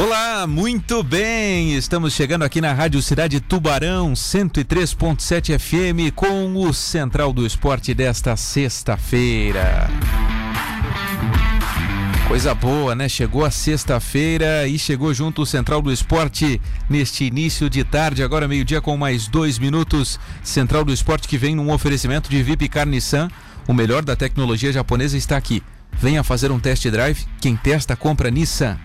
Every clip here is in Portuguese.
Olá, muito bem. Estamos chegando aqui na Rádio Cidade Tubarão 103.7 FM com o Central do Esporte desta sexta-feira. Coisa boa, né? Chegou a sexta-feira e chegou junto o Central do Esporte neste início de tarde, agora meio-dia com mais dois minutos. Central do Esporte que vem num oferecimento de VIP Car Nissan. O melhor da tecnologia japonesa está aqui. Venha fazer um test drive. Quem testa, compra Nissan.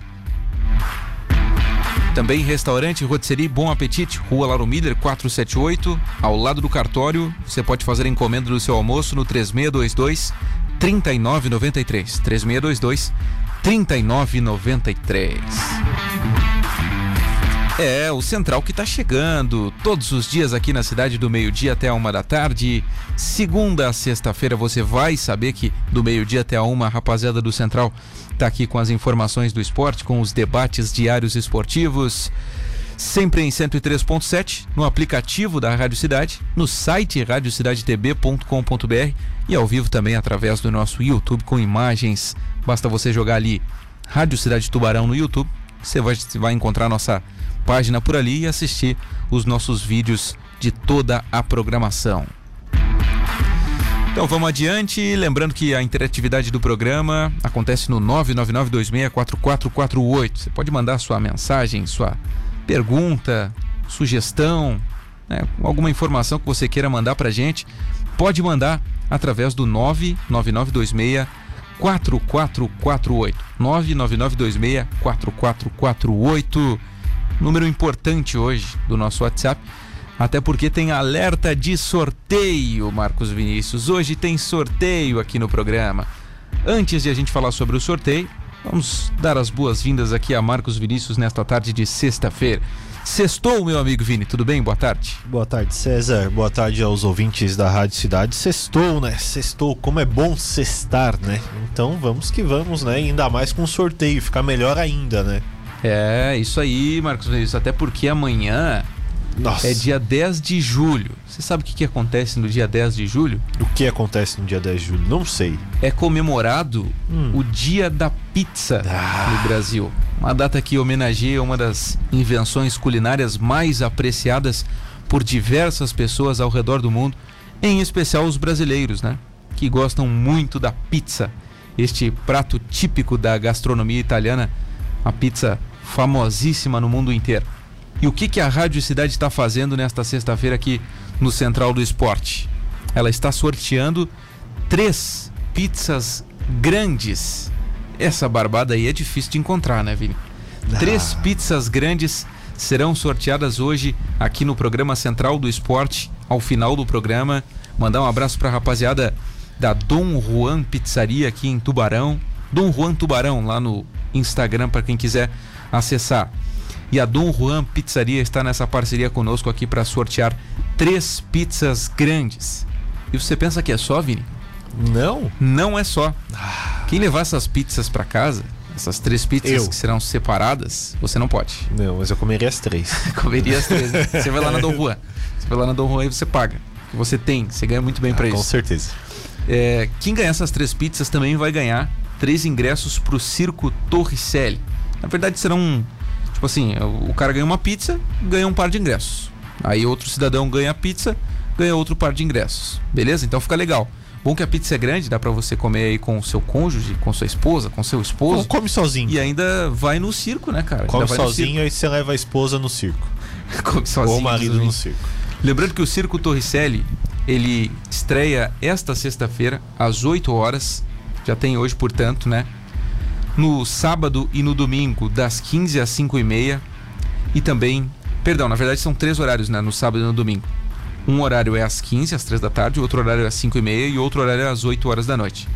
Também restaurante Rotisserie Bom Apetite, Rua Lauro Miller 478, ao lado do cartório. Você pode fazer encomenda do seu almoço no 3622 3993. 3622 3993. É, o Central que está chegando todos os dias aqui na cidade do meio-dia até a uma da tarde. Segunda a sexta-feira você vai saber que do meio-dia até a uma, a rapaziada do Central está aqui com as informações do esporte, com os debates diários esportivos. Sempre em 103.7, no aplicativo da Rádio Cidade, no site radiocidadetb.com.br e ao vivo também através do nosso YouTube com imagens. Basta você jogar ali Rádio Cidade Tubarão no YouTube, você vai, vai encontrar nossa página por ali e assistir os nossos vídeos de toda a programação. Então vamos adiante, lembrando que a interatividade do programa acontece no 999264448. Você pode mandar sua mensagem, sua pergunta, sugestão, né, alguma informação que você queira mandar pra gente, pode mandar através do 99926 4448. 99926 4448 número importante hoje do nosso WhatsApp, até porque tem alerta de sorteio, Marcos Vinícius. Hoje tem sorteio aqui no programa. Antes de a gente falar sobre o sorteio, vamos dar as boas-vindas aqui a Marcos Vinícius nesta tarde de sexta-feira. Sextou, meu amigo Vini, tudo bem? Boa tarde. Boa tarde, César. Boa tarde aos ouvintes da Rádio Cidade. Sextou, né? Sextou. Como é bom sextar, né? Então vamos que vamos, né? Ainda mais com sorteio, ficar melhor ainda, né? É, isso aí, Marcos Vinícius. Até porque amanhã Nossa. é dia 10 de julho. Você sabe o que, que acontece no dia 10 de julho? O que acontece no dia 10 de julho? Não sei. É comemorado Hum. o Dia da Pizza Ah. no Brasil. Uma data que homenageia uma das invenções culinárias mais apreciadas por diversas pessoas ao redor do mundo, em especial os brasileiros, né? Que gostam muito da pizza, este prato típico da gastronomia italiana, a pizza famosíssima no mundo inteiro. E o que, que a Rádio Cidade está fazendo nesta sexta-feira aqui no Central do Esporte? Ela está sorteando três pizzas grandes. Essa barbada aí é difícil de encontrar, né, Vini? Três pizzas grandes serão sorteadas hoje aqui no programa Central do Esporte, ao final do programa. Mandar um abraço para a rapaziada da Dom Juan Pizzaria aqui em Tubarão. Dom Juan Tubarão lá no Instagram para quem quiser acessar. E a Dom Juan Pizzaria está nessa parceria conosco aqui para sortear três pizzas grandes. E você pensa que é só, Vini? Não? Não é só. Quem levar essas pizzas para casa, essas três pizzas Eu. que serão separadas, você não pode. Não, mas eu comeria as três. Comeria as três. né? Você vai lá na Dom Juan. Você vai lá na Dom Juan e você paga. Você tem, você ganha muito bem para Ah, com isso. certeza. É, quem ganhar essas três pizzas também vai ganhar três ingressos pro Circo Torricelli. Na verdade, serão. Tipo assim, o o cara ganha uma pizza, ganha um par de ingressos. Aí outro cidadão ganha a pizza, ganha outro par de ingressos. Beleza? Então fica legal. Bom que a pizza é grande, dá pra você comer aí com o seu cônjuge, com sua esposa, com seu Ou esposo. come sozinho. E ainda vai no circo, né, cara? Come sozinho e você leva a esposa no circo. come sozinho. Ou o marido no circo. Lembrando que o Circo Torricelli, ele estreia esta sexta-feira, às 8 horas. Já tem hoje, portanto, né? No sábado e no domingo, das 15 às 5 e meia. E também, perdão, na verdade são três horários, né? No sábado e no domingo. Um horário é às 15, às 3 da tarde, outro horário é às 5 e meia e outro horário é às 8 horas da noite.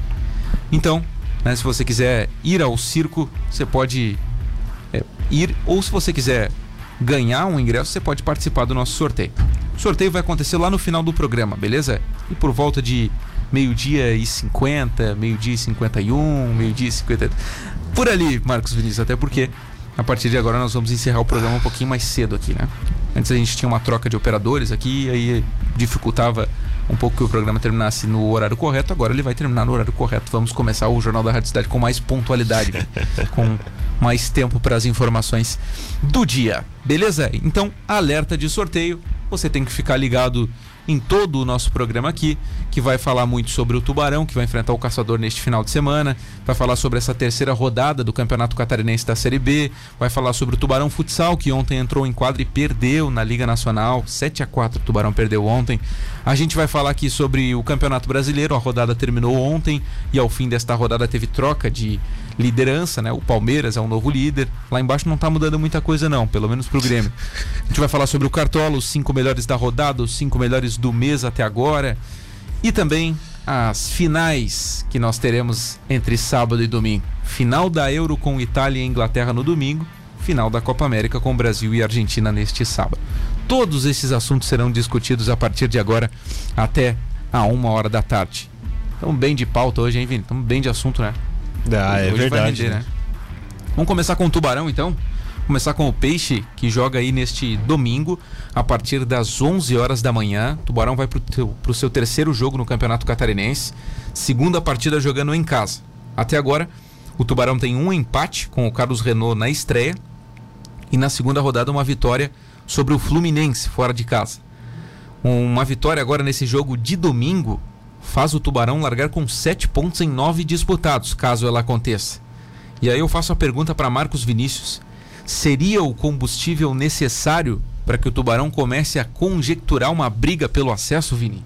Então, né, se você quiser ir ao circo, você pode é, ir, ou se você quiser ganhar um ingresso, você pode participar do nosso sorteio. O sorteio vai acontecer lá no final do programa, beleza? E por volta de meio-dia e 50, meio-dia e 51, meio-dia e 50. Por ali, Marcos Vinícius, até porque a partir de agora nós vamos encerrar o programa um pouquinho mais cedo aqui, né? Antes a gente tinha uma troca de operadores aqui, aí dificultava um pouco que o programa terminasse no horário correto, agora ele vai terminar no horário correto. Vamos começar o Jornal da Rádio Cidade com mais pontualidade, com mais tempo para as informações do dia. Beleza? Então, alerta de sorteio. Você tem que ficar ligado em todo o nosso programa aqui, que vai falar muito sobre o Tubarão, que vai enfrentar o Caçador neste final de semana, vai falar sobre essa terceira rodada do Campeonato Catarinense da Série B, vai falar sobre o Tubarão Futsal, que ontem entrou em quadro e perdeu na Liga Nacional, 7 a 4 o Tubarão perdeu ontem. A gente vai falar aqui sobre o Campeonato Brasileiro, a rodada terminou ontem e ao fim desta rodada teve troca de liderança, né? O Palmeiras é o novo líder. Lá embaixo não está mudando muita coisa, não, pelo menos pro Grêmio. A gente vai falar sobre o Cartola, os cinco melhores da rodada, os cinco melhores do mês até agora. E também as finais que nós teremos entre sábado e domingo. Final da Euro com Itália e Inglaterra no domingo. Final da Copa América com Brasil e Argentina neste sábado. Todos esses assuntos serão discutidos a partir de agora até a uma hora da tarde. Estamos bem de pauta hoje, hein, Vini? Estamos bem de assunto, né? Ah, é verdade. Render, né? Vamos começar com o Tubarão, então? Começar com o Peixe, que joga aí neste domingo, a partir das 11 horas da manhã. O Tubarão vai para o seu terceiro jogo no Campeonato Catarinense. Segunda partida jogando em casa. Até agora, o Tubarão tem um empate com o Carlos Renault na estreia. E na segunda rodada, uma vitória sobre o Fluminense, fora de casa. Uma vitória agora nesse jogo de domingo faz o Tubarão largar com 7 pontos em 9 disputados, caso ela aconteça. E aí eu faço a pergunta para Marcos Vinícius: seria o combustível necessário para que o Tubarão comece a conjecturar uma briga pelo acesso, Vini?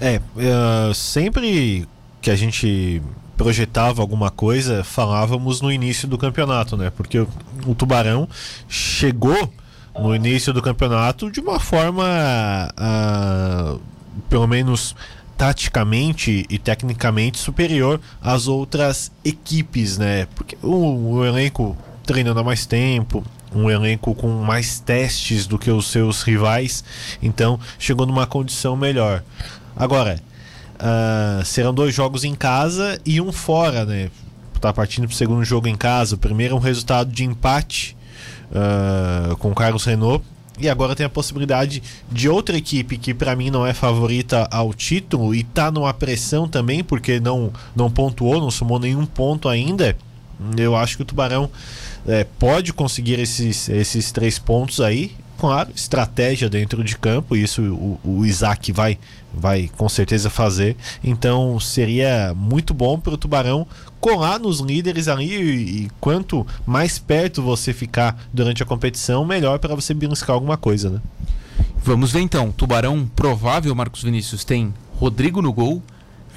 É, uh, sempre que a gente projetava alguma coisa, falávamos no início do campeonato, né? Porque o, o Tubarão chegou no início do campeonato de uma forma, uh, pelo menos taticamente e tecnicamente superior às outras equipes, né? Porque o, o elenco treinando há mais tempo, um elenco com mais testes do que os seus rivais, então chegou numa condição melhor. Agora, uh, serão dois jogos em casa e um fora, né? Tá partindo para o segundo jogo em casa. O primeiro é um resultado de empate uh, com o Carlos Renault e agora tem a possibilidade de outra equipe que para mim não é favorita ao título e tá numa pressão também porque não não pontuou, não somou nenhum ponto ainda. Eu acho que o Tubarão é, pode conseguir esses, esses três pontos aí. Claro, estratégia dentro de campo, isso o, o Isaac vai, vai com certeza fazer. Então seria muito bom para o Tubarão colar nos líderes ali e, e, quanto mais perto você ficar durante a competição, melhor para você beliscar alguma coisa, né? Vamos ver então. Tubarão provável, Marcos Vinícius, tem Rodrigo no gol,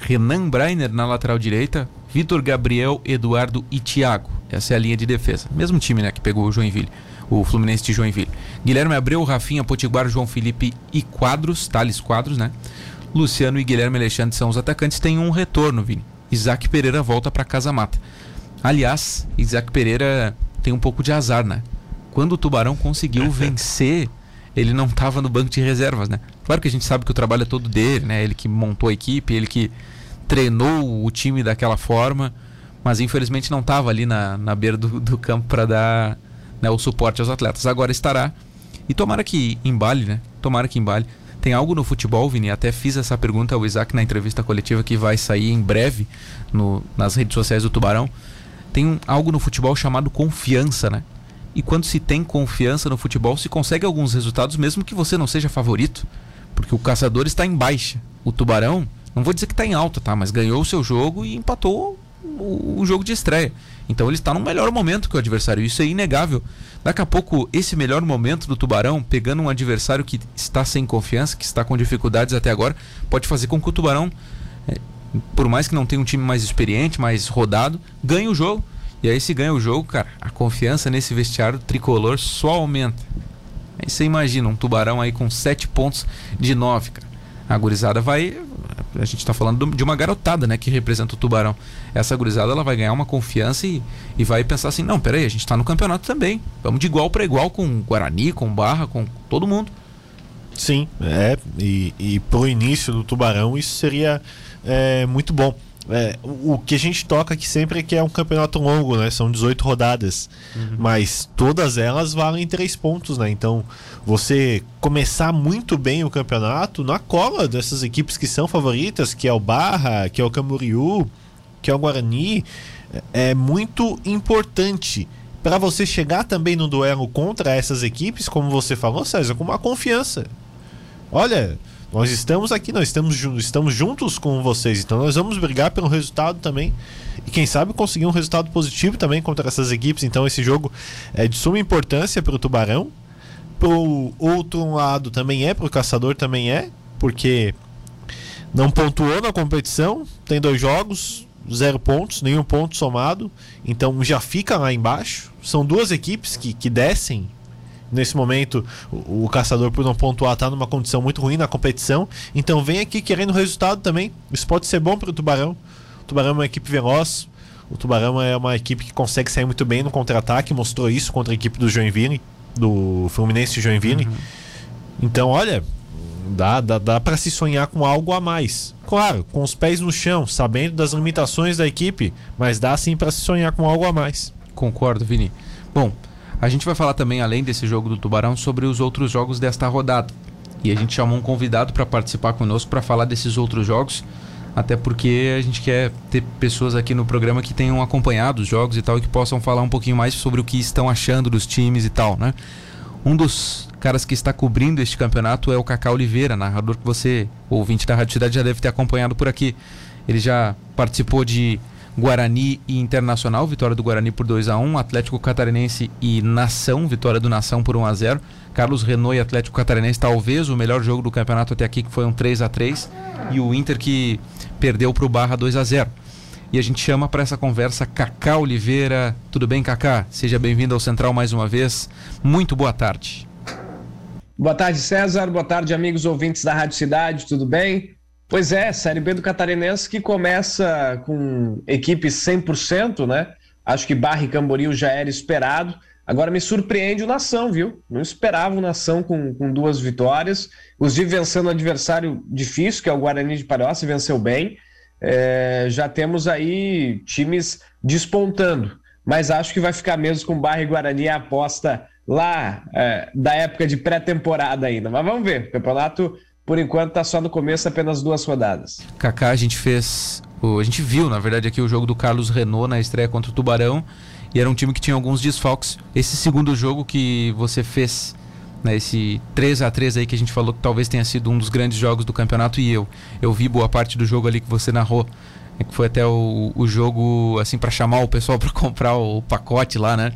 Renan Breiner na lateral direita, Vitor Gabriel, Eduardo e Thiago. Essa é a linha de defesa. Mesmo time, né, que pegou o Joinville, o Fluminense de Joinville. Guilherme Abreu, Rafinha, Potiguar, João Felipe e Quadros, Thales Quadros, né? Luciano e Guilherme Alexandre são os atacantes. Tem um retorno, Vini. Isaac Pereira volta para Casa Mata. Aliás, Isaac Pereira tem um pouco de azar, né? Quando o Tubarão conseguiu vencer, ele não estava no banco de reservas, né? Claro que a gente sabe que o trabalho é todo dele, né? Ele que montou a equipe, ele que treinou o time daquela forma, mas infelizmente não estava ali na, na beira do, do campo para dar né, o suporte aos atletas. Agora estará. E tomara que embale, né? Tomara que embale. Tem algo no futebol, Vini? Até fiz essa pergunta ao Isaac na entrevista coletiva que vai sair em breve no, nas redes sociais do Tubarão. Tem um, algo no futebol chamado confiança, né? E quando se tem confiança no futebol, se consegue alguns resultados, mesmo que você não seja favorito. Porque o caçador está em baixa. O Tubarão, não vou dizer que está em alta, tá? Mas ganhou o seu jogo e empatou o, o jogo de estreia. Então ele está no melhor momento que o adversário. Isso é inegável. Daqui a pouco, esse melhor momento do Tubarão, pegando um adversário que está sem confiança, que está com dificuldades até agora, pode fazer com que o Tubarão, é, por mais que não tenha um time mais experiente, mais rodado, ganhe o jogo. E aí, se ganha o jogo, cara, a confiança nesse vestiário tricolor só aumenta. Aí você imagina um Tubarão aí com 7 pontos de 9, cara. A gurizada vai, a gente está falando de uma garotada, né, que representa o Tubarão. Essa gurizada ela vai ganhar uma confiança e, e vai pensar assim: não, peraí, a gente está no campeonato também. Vamos de igual para igual com Guarani, com Barra, com todo mundo. Sim, é. E, e pro início do Tubarão isso seria é, muito bom. É, o, que a gente toca aqui sempre é que é um campeonato longo, né? São 18 rodadas. Uhum. Mas todas elas valem 3 pontos, né? Então, você começar muito bem o campeonato na cola dessas equipes que são favoritas, que é o Barra, que é o Camboriú, que é o Guarani, é muito importante para você chegar também no duelo contra essas equipes, como você falou, César, com uma confiança. Olha, nós estamos aqui, nós estamos, estamos juntos com vocês, então nós vamos brigar pelo resultado também. E quem sabe conseguir um resultado positivo também contra essas equipes. Então esse jogo é de suma importância para o Tubarão. Pro outro lado também é, para o Caçador também é, porque não pontuou na competição, tem dois jogos, zero pontos, nenhum ponto somado, então já fica lá embaixo. São duas equipes que, que descem. Nesse momento, o, o caçador, por não pontuar, está numa condição muito ruim na competição. Então vem aqui querendo resultado também. Isso pode ser bom para o Tubarão. O Tubarão é uma equipe veloz. O Tubarão é uma equipe que consegue sair muito bem no contra-ataque. Mostrou isso contra a equipe do Joinville, do Fluminense Joinville. Uhum. Então, olha, Dá, dá, dá para se sonhar com algo a mais. Claro, com os pés no chão, sabendo das limitações da equipe, mas dá sim para se sonhar com algo a mais. Concordo, Vini. Bom, a gente vai falar também, além desse jogo do Tubarão, sobre os outros jogos desta rodada. E a gente chamou um convidado para participar conosco para falar desses outros jogos, até porque a gente quer ter pessoas aqui no programa que tenham acompanhado os jogos e tal e que possam falar um pouquinho mais sobre o que estão achando dos times e tal, né? Um dos caras que está cobrindo este campeonato é o Cacá Oliveira, narrador que você, ouvinte da Rádio Cidade, já deve ter acompanhado por aqui. Ele já participou de Guarani e Internacional, vitória do Guarani por 2 a 1 Atlético Catarinense e Nação, vitória do Nação por 1 a 0 Carlos Renault e Atlético Catarinense, talvez o melhor jogo do campeonato até aqui, que foi um 3 a 3 E o Inter que perdeu para o Barra 2 a 0 e a gente chama para essa conversa Cacá Oliveira. Tudo bem, Cacá? Seja bem-vindo ao Central mais uma vez. Muito boa tarde. Boa tarde, César. Boa tarde, amigos ouvintes da Rádio Cidade. Tudo bem? Pois é, Série B do Catarinense que começa com equipe 100%, né? Acho que Barra e Camboriú já era esperado. Agora me surpreende o Nação, viu? Não esperava o Nação com, com duas vitórias. Inclusive vencendo um adversário difícil, que é o Guarani de Palhoça, venceu bem é, já temos aí times despontando. Mas acho que vai ficar mesmo com Barra e Guarani a aposta lá é, da época de pré-temporada ainda. Mas vamos ver. O campeonato, por enquanto, está só no começo, apenas duas rodadas. Kaká, a gente fez. A gente viu, na verdade, aqui o jogo do Carlos Renault na estreia contra o Tubarão. E era um time que tinha alguns desfalques. Esse segundo jogo que você fez né, esse 3 a 3 aí que a gente falou que talvez tenha sido um dos grandes jogos do campeonato e eu eu vi boa parte do jogo ali que você narrou né, que foi até o, o jogo assim para chamar o pessoal para comprar o pacote lá né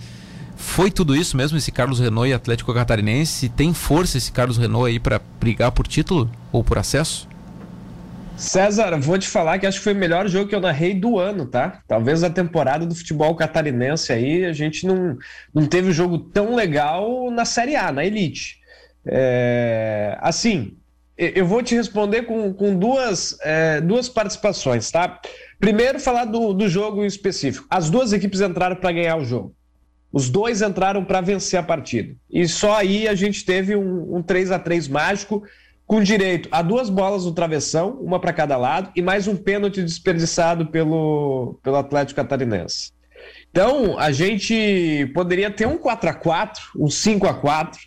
foi tudo isso mesmo esse Carlos Renault e Atlético Catarinense tem força esse Carlos Renault aí para brigar por título ou por acesso César, vou te falar que acho que foi o melhor jogo que eu narrei do ano, tá? Talvez a temporada do futebol catarinense aí, a gente não, não teve um jogo tão legal na Série A, na Elite. É, assim, eu vou te responder com, com duas, é, duas participações, tá? Primeiro, falar do, do jogo em específico. As duas equipes entraram para ganhar o jogo. Os dois entraram para vencer a partida. E só aí a gente teve um, um 3 a 3 mágico com direito a duas bolas no travessão, uma para cada lado, e mais um pênalti desperdiçado pelo, pelo Atlético Catarinense. Então, a gente poderia ter um 4 a 4 um 5 a 4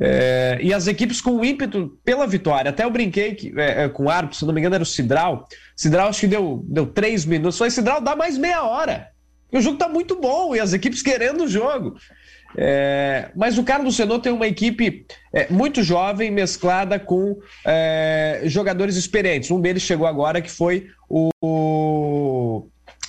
é, e as equipes com ímpeto pela vitória. Até eu brinquei que, é, é, com o árbitro, se não me engano era o Cidral. Cidral acho que deu, deu três minutos. Foi Cidral, dá mais meia hora. O jogo está muito bom e as equipes querendo o jogo. É, mas o Carlos Senô tem uma equipe é, muito jovem, mesclada com é, jogadores experientes. Um deles chegou agora, que foi o,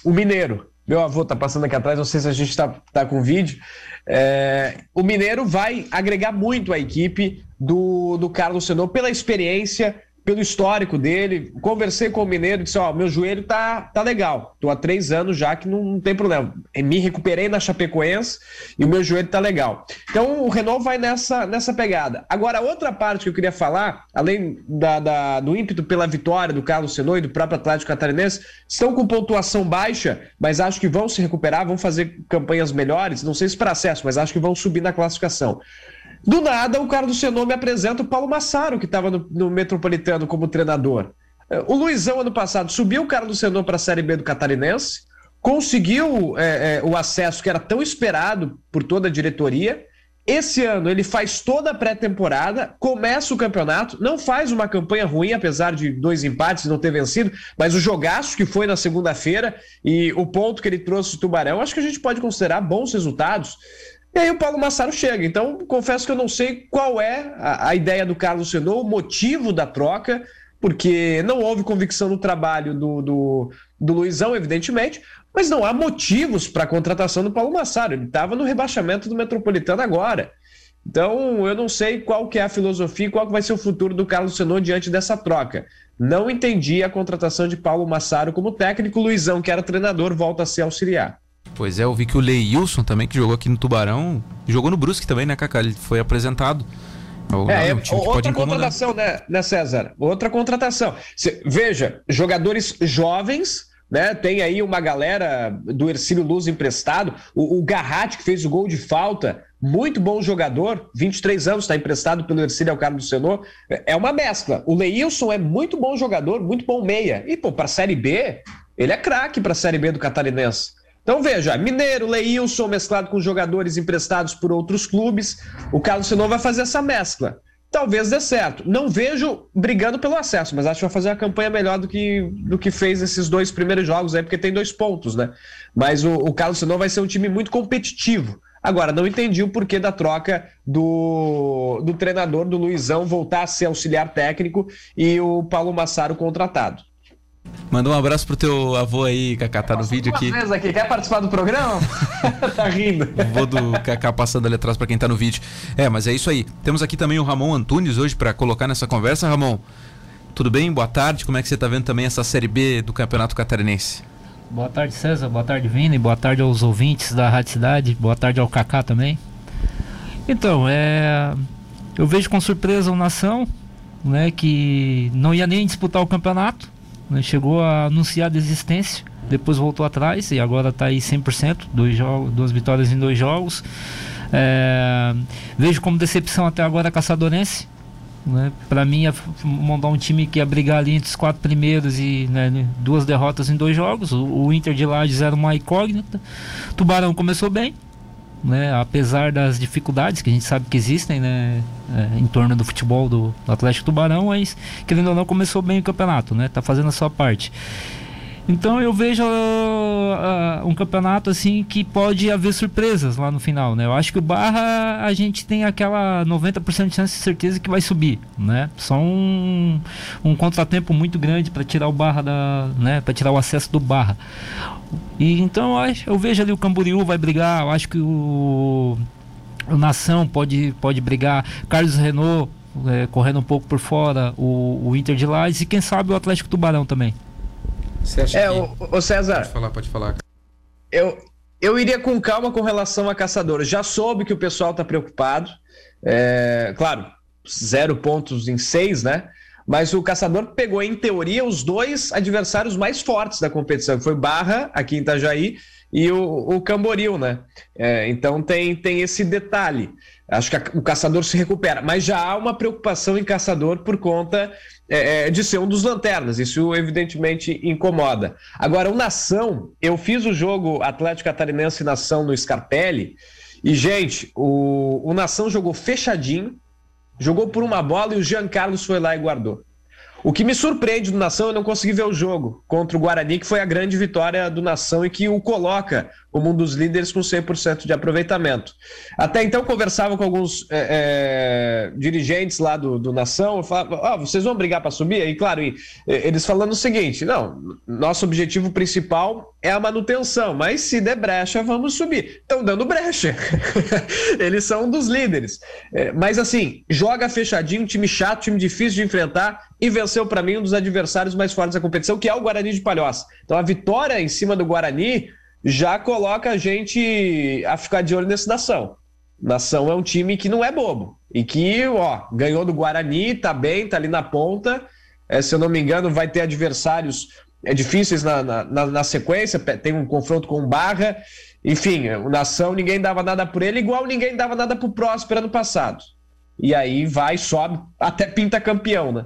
o Mineiro. Meu avô está passando aqui atrás, não sei se a gente está tá com vídeo. É, o Mineiro vai agregar muito a equipe do, do Carlos Senô pela experiência, pelo histórico dele. Conversei com o Mineiro e disse: Ó, meu joelho tá, tá legal. Tô há três anos já que não, não, tem problema. Me recuperei na Chapecoense e o meu joelho tá legal. Então o Renault vai nessa, nessa pegada. Agora, outra parte que eu queria falar, além da, da do ímpeto pela vitória do Carlos Senô e do próprio Atlético Catarinense, estão com pontuação baixa, mas acho que vão se recuperar, vão fazer campanhas melhores. Não sei se para acesso, mas acho que vão subir na classificação. Do nada, o cara do Senô me apresenta o Paulo Massaro, que estava no, no, Metropolitano como treinador. É, o Luizão, ano passado, subiu o cara do Senô para a Série B do Catarinense, conseguiu é, é, o acesso que era tão esperado por toda a diretoria, Esse ano ele faz toda a pré-temporada, começa o campeonato, não faz uma campanha ruim, apesar de dois empates não ter vencido, mas o jogaço que foi na segunda-feira e o ponto que ele trouxe do Tubarão, acho que a gente pode considerar bons resultados. E aí o Paulo Massaro chega. Então, confesso que eu não sei qual é a, a ideia do Carlos Senô, o motivo da troca, porque não houve convicção no trabalho do, do, do Luizão, evidentemente, mas não há motivos para a contratação do Paulo Massaro. Ele estava no rebaixamento do Metropolitano agora. Então, eu não sei qual que é a filosofia e qual que vai ser o futuro do Carlos Senô diante dessa troca. Não entendi a contratação de Paulo Massaro como técnico. Luizão, que era treinador, volta a ser auxiliar. Pois é, eu vi que o Leilson também, que jogou aqui no Tubarão, jogou no Brusque também, né, Cacá? Ele foi apresentado. É, é um outra contratação, né, né, César? Outra contratação. Cê, veja, jogadores jovens, né? Tem aí uma galera do Ercílio Luz emprestado. O, o Garratti, que fez o gol de falta, muito bom jogador, 23 anos, está emprestado pelo Ercílio ao Carlos Senô. É uma mescla. O Leilson é muito bom jogador, muito bom meia. E, pô, para a Série B, ele é craque para a Série B do Catarinense. Então veja, Mineiro, Leilson mesclado com jogadores emprestados por outros clubes. O Carlos Senô vai fazer essa mescla. Talvez dê certo. Não vejo brigando pelo acesso, mas acho que vai fazer uma campanha melhor do que, do que fez esses dois primeiros jogos aí, porque tem dois pontos, né? Mas o, o Carlos Senô vai ser um time muito competitivo. Agora, não entendi o porquê da troca do, do treinador, do Luizão, voltar a ser auxiliar técnico e o Paulo Massaro contratado. Manda um abraço pro teu avô aí, Cacá, tá no vídeo aqui. aqui. Quer participar do programa? tá rindo. O avô do Cacá passando ali atrás para quem tá no vídeo. É, mas é isso aí. Temos aqui também o Ramon Antunes hoje para colocar nessa conversa. Ramon, tudo bem? Boa tarde. Como é que você tá vendo também essa Série B do Campeonato Catarinense? Boa tarde, César. Boa tarde, Vini. Boa tarde aos ouvintes da Rádio Cidade. Boa tarde ao Cacá também. Então, é... eu vejo com surpresa o Nação, né, que não ia nem disputar o campeonato né? Chegou a anunciar a desistência, depois voltou atrás e agora está aí 100%, dois jogos, duas vitórias em dois jogos. É, vejo como decepção até agora a Caçadorense. Né? Para mim, é montar um time que ia brigar ali entre os quatro primeiros e né, duas derrotas em dois jogos. O, o Inter de Lages era uma incógnita. Tubarão começou bem, né, apesar das dificuldades que a gente sabe que existem né, é, em torno do futebol do, do, Atlético Tubarão, mas querendo ou não começou bem o campeonato, né, tá fazendo a sua parte. Então eu vejo uh, um campeonato assim que pode haver surpresas lá no final, né? Eu acho que o Barra a gente tem aquela 90% de chance de certeza que vai subir, né? Só um, um contratempo muito grande para tirar o Barra da, né, para tirar o acesso do Barra. E então eu, acho, eu vejo ali o Camboriú vai brigar, eu acho que o, o Nação pode pode brigar, Carlos Renault é, correndo um pouco por fora, o, o Inter de Lages e quem sabe o Atlético Tubarão também. Você acha é, que... o, o César. Pode falar, pode falar. Eu, eu iria com calma com relação a caçadores. Já soube que o pessoal está preocupado. É, claro, zero pontos em seis, né? Mas o Caçador pegou, em teoria, os dois adversários mais fortes da competição. Foi Barra, aqui em Itajaí, e o, o Camboriú, né? É, então tem, tem esse detalhe. Acho que a, o Caçador se recupera. Mas já há uma preocupação em Caçador por conta é, é, de ser um dos lanternas. Isso evidentemente incomoda. Agora, o Nação, eu fiz o jogo Atlético Catarinense Nação no Scarpelli. E, gente, o, o Nação jogou fechadinho, jogou por uma bola e o Jean Carlos foi lá e guardou. O que me surpreende do Nação, eu não consegui ver o jogo contra o Guarani, que foi a grande vitória do Nação e que o coloca como um dos líderes com 100% de aproveitamento. Até então, conversava com alguns é, é, dirigentes lá do, do Nação, eu falava, oh, vocês vão brigar para subir? E claro, e, eles falando o seguinte: não, nosso objetivo principal é a manutenção, mas se der brecha, vamos subir. Estão dando brecha. eles são um dos líderes. É, mas assim, joga fechadinho, time chato, time difícil de enfrentar e para mim um dos adversários mais fortes da competição, que é o Guarani de Palhoça. Então a vitória em cima do Guarani já coloca a gente a ficar de olho nesse Nação. Nação é um time que não é bobo e que, ó, ganhou do Guarani, tá bem, tá ali na ponta. É, se eu não me engano, vai ter adversários é, difíceis na, na, na sequência. Tem um confronto com o Barra. Enfim, o Nação ninguém dava nada por ele, igual ninguém dava nada pro Próspero ano passado. E aí vai, sobe, até pinta campeão, né?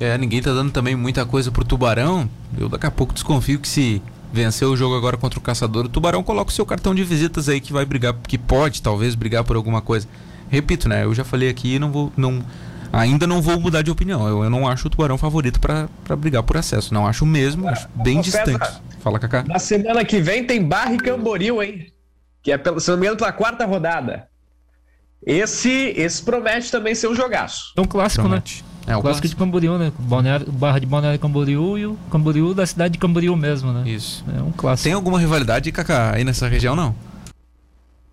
É, ninguém tá dando também muita coisa pro Tubarão. Eu daqui a pouco desconfio que se venceu o jogo agora contra o Caçador, o Tubarão coloca o seu cartão de visitas aí que vai brigar, que pode talvez brigar por alguma coisa. repito, né? Eu já falei aqui, não vou, não, ainda não vou mudar de opinião. Eu, eu não acho o Tubarão favorito para brigar por acesso. Não acho mesmo, acho bem Ô, distante. César, Fala, Kaká. Na semana que vem tem Barra e Camboriú, hein? Que é, pelo, se não me engano, pela quarta rodada. Esse, esse promete também ser um jogaço. É um clássico, Promete. É, o clássico de Camboriú, né? Balneário, barra de Balneário Camboriú e o Camboriú da cidade de Camboriú mesmo, né? Isso. É um clássico. Tem alguma rivalidade, Kaká, aí nessa região, não?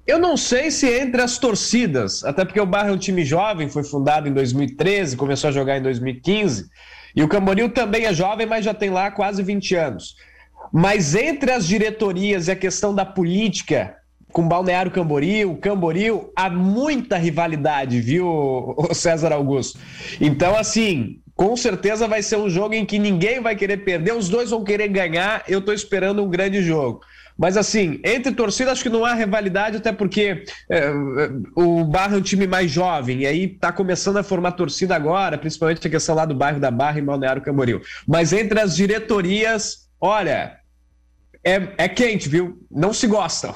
Eu não sei se entre as torcidas, até porque o Barra é um time jovem, foi fundado em 2013, começou a jogar em 2015, e o Camboriú também é jovem, mas já tem lá quase 20 anos. Mas entre as diretorias e a questão da política, com Balneário Camboriú, Camboriú, há muita rivalidade, viu, César Augusto? Então, assim, com certeza vai ser um jogo em que ninguém vai querer perder, os dois vão querer ganhar, eu tô esperando um grande jogo. Mas assim, entre torcidas acho que não há rivalidade, até porque é, o Barra é um time mais jovem, e aí tá começando a formar torcida agora, principalmente a questão lá do bairro da Barra e Balneário Camboriú. Mas entre as diretorias, olha, é, é quente, viu? Não se gostam.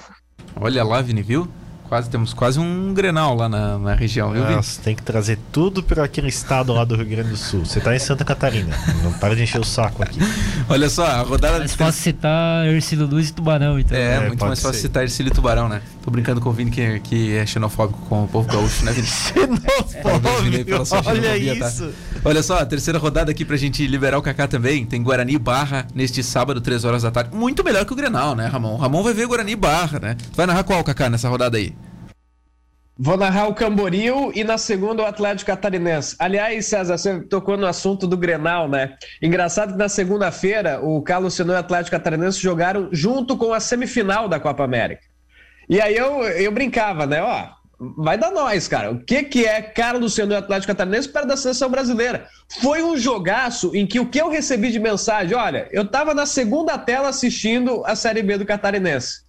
Olha lá, Vini, viu? Quase, temos quase um Grenal lá na, na região, viu, Vini? Nossa, tem que trazer tudo para aquele estado lá do Rio Grande do Sul. Você tá em Santa Catarina. Não para de encher o saco aqui. Olha só, a rodada... Mais fácil citar Ercílio Luz e Tubarão, então. É, É, muito pode mais fácil ser. citar Ercílio e Tubarão, né? Tô brincando com o Vini que, que é xenofóbico com o povo gaúcho, né, Vini? Xenofóbico, sua olha tá? isso. Olha só, a terceira rodada aqui pra gente liberar o Kaká também. Tem Guarani Barra neste sábado, 3 horas da tarde. Muito melhor que o Grenal, né, Ramon? O Ramon vai ver Guarani e Barra, né? Vai narrar qual, Kaká, nessa rodada aí? Vou narrar o Camboriú e na segunda o Atlético Catarinense. Aliás, César, você tocou no assunto do Grenal, né? Engraçado que na segunda-feira o Carlos Senão e o Atlético Catarinense jogaram junto com a semifinal da Copa América. E aí eu, eu brincava, né? Ó, vai dar nós, cara. O que, que é Carlos Senão e Atlético Catarinense perto da seleção brasileira? Foi um jogaço em que o que eu recebi de mensagem, olha, eu tava na segunda tela assistindo a Série B do Catarinense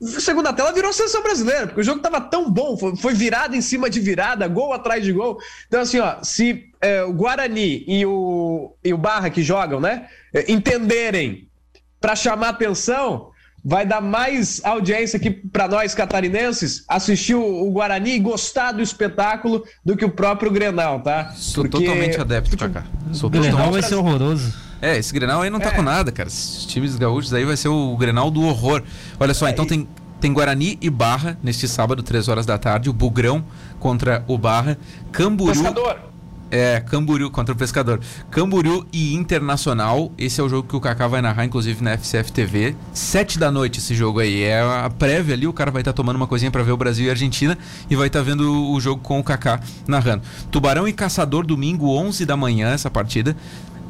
segunda tela virou seleção brasileira, porque o jogo tava tão bom, foi, foi virada em cima de virada, gol atrás de gol. Então, assim, ó, se é, o Guarani e o, e o Barra que jogam, né, é, entenderem para chamar atenção, vai dar mais audiência aqui para nós catarinenses assistir o, Guarani e gostar do espetáculo do que o próprio Grenal, tá? Sou Porque- totalmente adepto, Kaká. Sou O Grenal totalmente... vai ser horroroso. É, esse Grenal aí não tá É. com nada, cara. Esses times gaúchos aí vai ser o Grenal do horror. Olha só, É, então e- tem, tem Guarani e Barra neste sábado, 3 horas da tarde. O Bugrão contra o Barra. Camboriú. Pescador. É, Camboriú contra o Pescador. Camboriú e Internacional. Esse é o jogo que o Kaká vai narrar, inclusive, na FCF TV. Sete da noite esse jogo aí. É a prévia ali, o cara vai estar tomando uma coisinha pra ver o Brasil e a Argentina e vai estar vendo o jogo com o Kaká narrando. Tubarão e Caçador, domingo, 11 da manhã, essa partida.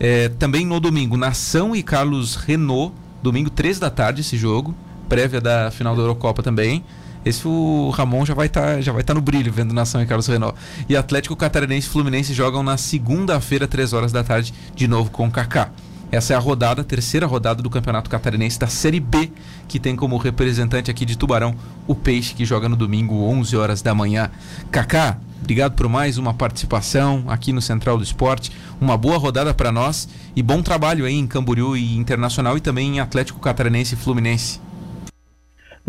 É, também no domingo, Nação e Carlos Renault. Domingo, 3 da tarde, esse jogo. Prévia da final da Eurocopa também. Esse o Ramon já vai estar já vai tá no brilho vendo Nação e Carlos Renault. E Atlético Catarinense e Fluminense jogam na segunda-feira, 3 horas da tarde, de novo com o Kaká. Essa é a rodada, a terceira rodada do Campeonato Catarinense da Série B, que tem como representante aqui de Tubarão o Peixe, que joga no domingo, 11 horas da manhã. Kaká, obrigado por mais uma participação aqui no Central do Esporte. Uma boa rodada para nós e bom trabalho aí em Camboriú e Internacional e também em Atlético Catarinense e Fluminense.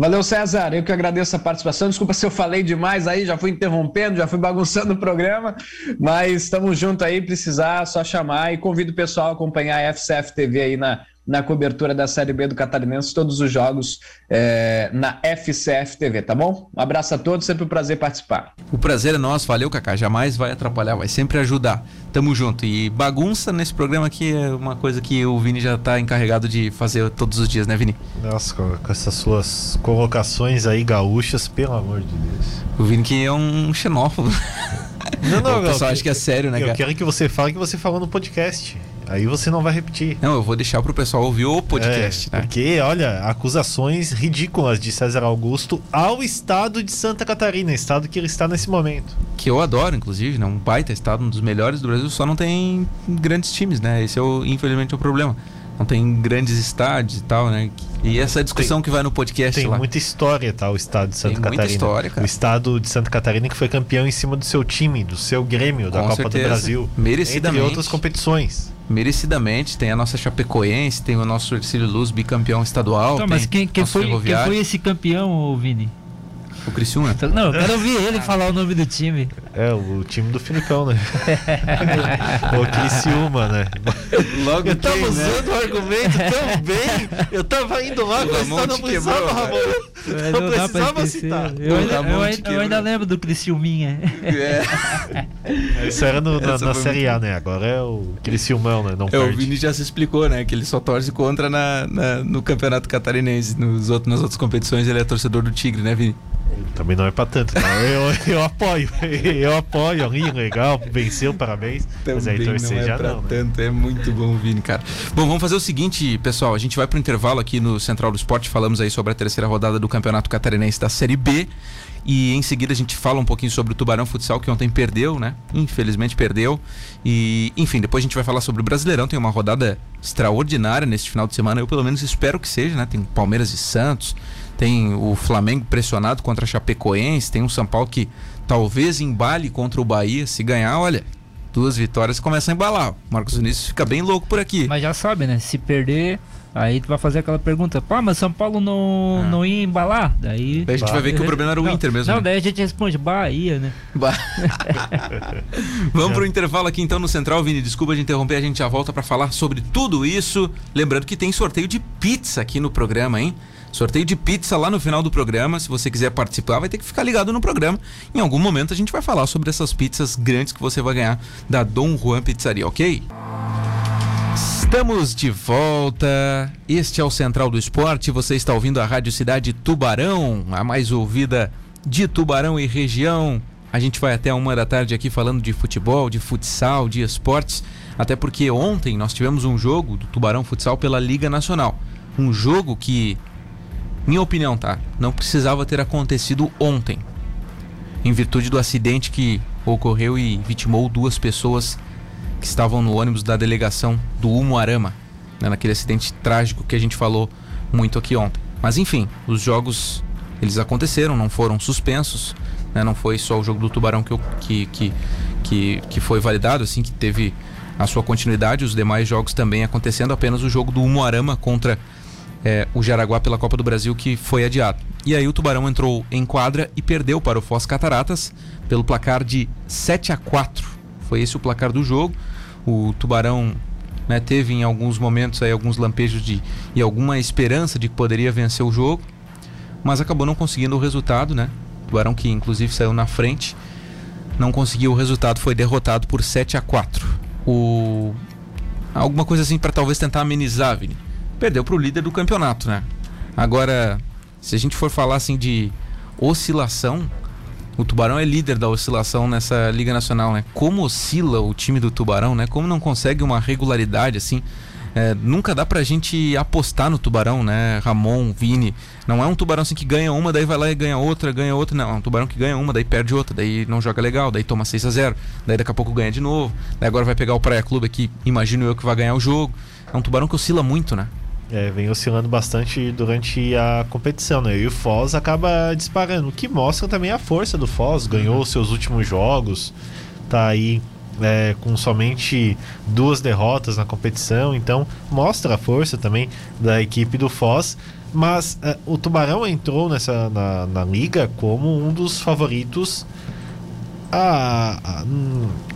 Valeu, César. Eu que agradeço a participação. Desculpa se eu falei demais aí, já fui interrompendo, já fui bagunçando o programa, mas estamos juntos aí. Precisar, só chamar e convido o pessoal a acompanhar a FCF TV aí na, na cobertura da Série B do Catarinense, todos os jogos é, na FCF TV, tá bom? Um abraço a todos, sempre um prazer participar. O prazer é nosso, valeu, Kaká. Jamais vai atrapalhar, vai sempre ajudar. Tamo junto. E bagunça nesse programa aqui é uma coisa que o Vini já tá encarregado de fazer todos os dias, né, Vini? Nossa, com, essas suas colocações aí gaúchas, pelo amor de Deus. O Vini que é um xenófobo. Não, o pessoal acha que é sério, né, Eu cara? quero que você fale que você falou no podcast. Aí você não vai repetir. Não, eu vou deixar pro pessoal ouvir o podcast, É, né? Porque, olha, acusações ridículas de César Augusto ao estado de Santa Catarina, estado que ele está nesse momento. Que eu adoro, inclusive, né? Um baita estado, um dos melhores do Brasil, só não tem grandes times, né? Esse é, o, infelizmente, o problema. Não tem grandes estádios e tal, né? E essa discussão que vai no podcast Tem lá. muita história, tá? O estado de Santa Tem muita Catarina. história, cara. O estado de Santa Catarina que foi campeão em cima do seu time, do seu Grêmio, da Com Copa certeza. do Brasil. Merecidamente. Entre outras competições. Merecidamente, tem a nossa Chapecoense, tem o nosso Ercílio Luz, bicampeão estadual. Tem mas quem, quem foi, quem foi esse campeão, Vini? O Criciúma? Não, eu quero ouvir ele falar o nome do time. É, o time do Filipão, né? o Criciúma, né? Logo Eu tava quem, né? usando o argumento tão bem. Eu tava indo lá, O mas não precisava, quebrou, Ramon. É, Não não precisava citar. Eu, O ainda, Ramon eu ainda- eu ainda lembro do Criciúminha. É. Isso era no- na, na Série A, né? Agora é o Criciúmão, né? Não É, o perde. Vini já se explicou, né? Que ele só torce contra na, na- no Campeonato Catarinense. Nos outros, nas outras competições ele é torcedor do Tigre, né, Vini? Também não é pra tanto. Eu, eu apoio. Eu apoio. Ri, legal. Venceu, parabéns. Mas aí Também torcer não é já pra não, né? tanto, é muito bom, Vini, cara. Bom, vamos fazer o seguinte, pessoal. A gente vai pro intervalo aqui no Central do Esporte. Falamos aí sobre a terceira rodada do Campeonato Catarinense da Série B. E em seguida a gente fala um pouquinho sobre o Tubarão Futsal, que ontem perdeu, né? Infelizmente perdeu. E, enfim, depois a gente vai falar sobre o Brasileirão. Tem uma rodada extraordinária neste final de semana. Eu, pelo menos, espero que seja, né? Tem Palmeiras e Santos. Tem o Flamengo pressionado contra a Chapecoense. Tem o São Paulo que talvez embale contra o Bahia. Se ganhar, olha, duas vitórias começa a embalar. O Marcos Vinícius fica bem louco por aqui. Mas já sabe, né? Se perder, aí tu vai fazer aquela pergunta: pá, mas São Paulo não, Ah. não ia embalar? Daí. Daí a gente vai ver que o problema era o Não, Inter mesmo. Não, né? daí a gente responde: Bahia, né? Bah. Vamos pro intervalo aqui então no Central, Vini. Desculpa de interromper, a gente já volta para falar sobre tudo isso. Lembrando que tem sorteio de pizza aqui no programa, hein? Sorteio de pizza lá no final do programa. Se você quiser participar, vai ter que ficar ligado no programa. Em algum momento a gente vai falar sobre essas pizzas grandes que você vai ganhar da Dom Juan Pizzaria, ok? Estamos de volta. Este é o Central do Esporte. Você está ouvindo a Rádio Cidade Tubarão, a mais ouvida de Tubarão e região. A gente vai até uma da tarde aqui falando de futebol, de futsal, de esportes. Até porque ontem nós tivemos um jogo do Tubarão Futsal pela Liga Nacional. Um jogo que, minha opinião, tá? Não precisava ter acontecido ontem. Em virtude do acidente que ocorreu e vitimou duas pessoas que estavam no ônibus da delegação do Umuarama, né, naquele acidente trágico que a gente falou muito aqui ontem. Mas enfim, os jogos eles aconteceram, não foram suspensos, né, não foi só o jogo do Tubarão que, que, que, que, que foi validado, assim, que teve a sua continuidade, os demais jogos também acontecendo, apenas o jogo do Umuarama contra é, o Jaraguá pela Copa do Brasil que foi adiado. E aí o Tubarão entrou em quadra e perdeu para o Foz Cataratas pelo placar de 7 a 4. Foi esse o placar do jogo. O Tubarão né, teve em alguns momentos aí alguns lampejos de e alguma esperança de que poderia vencer o jogo, mas acabou não conseguindo o resultado, né? O Tubarão que inclusive saiu na frente, não conseguiu o resultado, foi derrotado por 7 a 4. O alguma coisa assim para talvez tentar amenizar, Vini. Perdeu para o líder do campeonato, né? Agora, se a gente for falar assim de oscilação, o Tubarão é líder da oscilação nessa Liga Nacional, né? Como oscila o time do Tubarão, né? Como não consegue uma regularidade assim. É, nunca dá pra gente apostar no Tubarão, né? Ramon, Vini. Não é um Tubarão assim que ganha uma, daí vai lá e ganha outra, ganha outra. Não, é um Tubarão que ganha uma, daí perde outra, daí não joga legal, daí toma 6 a 0 daí daqui a pouco ganha de novo. Daí agora vai pegar o Praia Clube aqui, imagino eu que vai ganhar o jogo. É um Tubarão que oscila muito, né? É, vem oscilando bastante durante a competição, né? E o Foz acaba disparando, o que mostra também a força do Foz. Ganhou os seus últimos jogos, tá aí é, com somente duas derrotas na competição, então mostra a força também da equipe do Foz. Mas é, o Tubarão entrou nessa na, na liga como um dos favoritos a,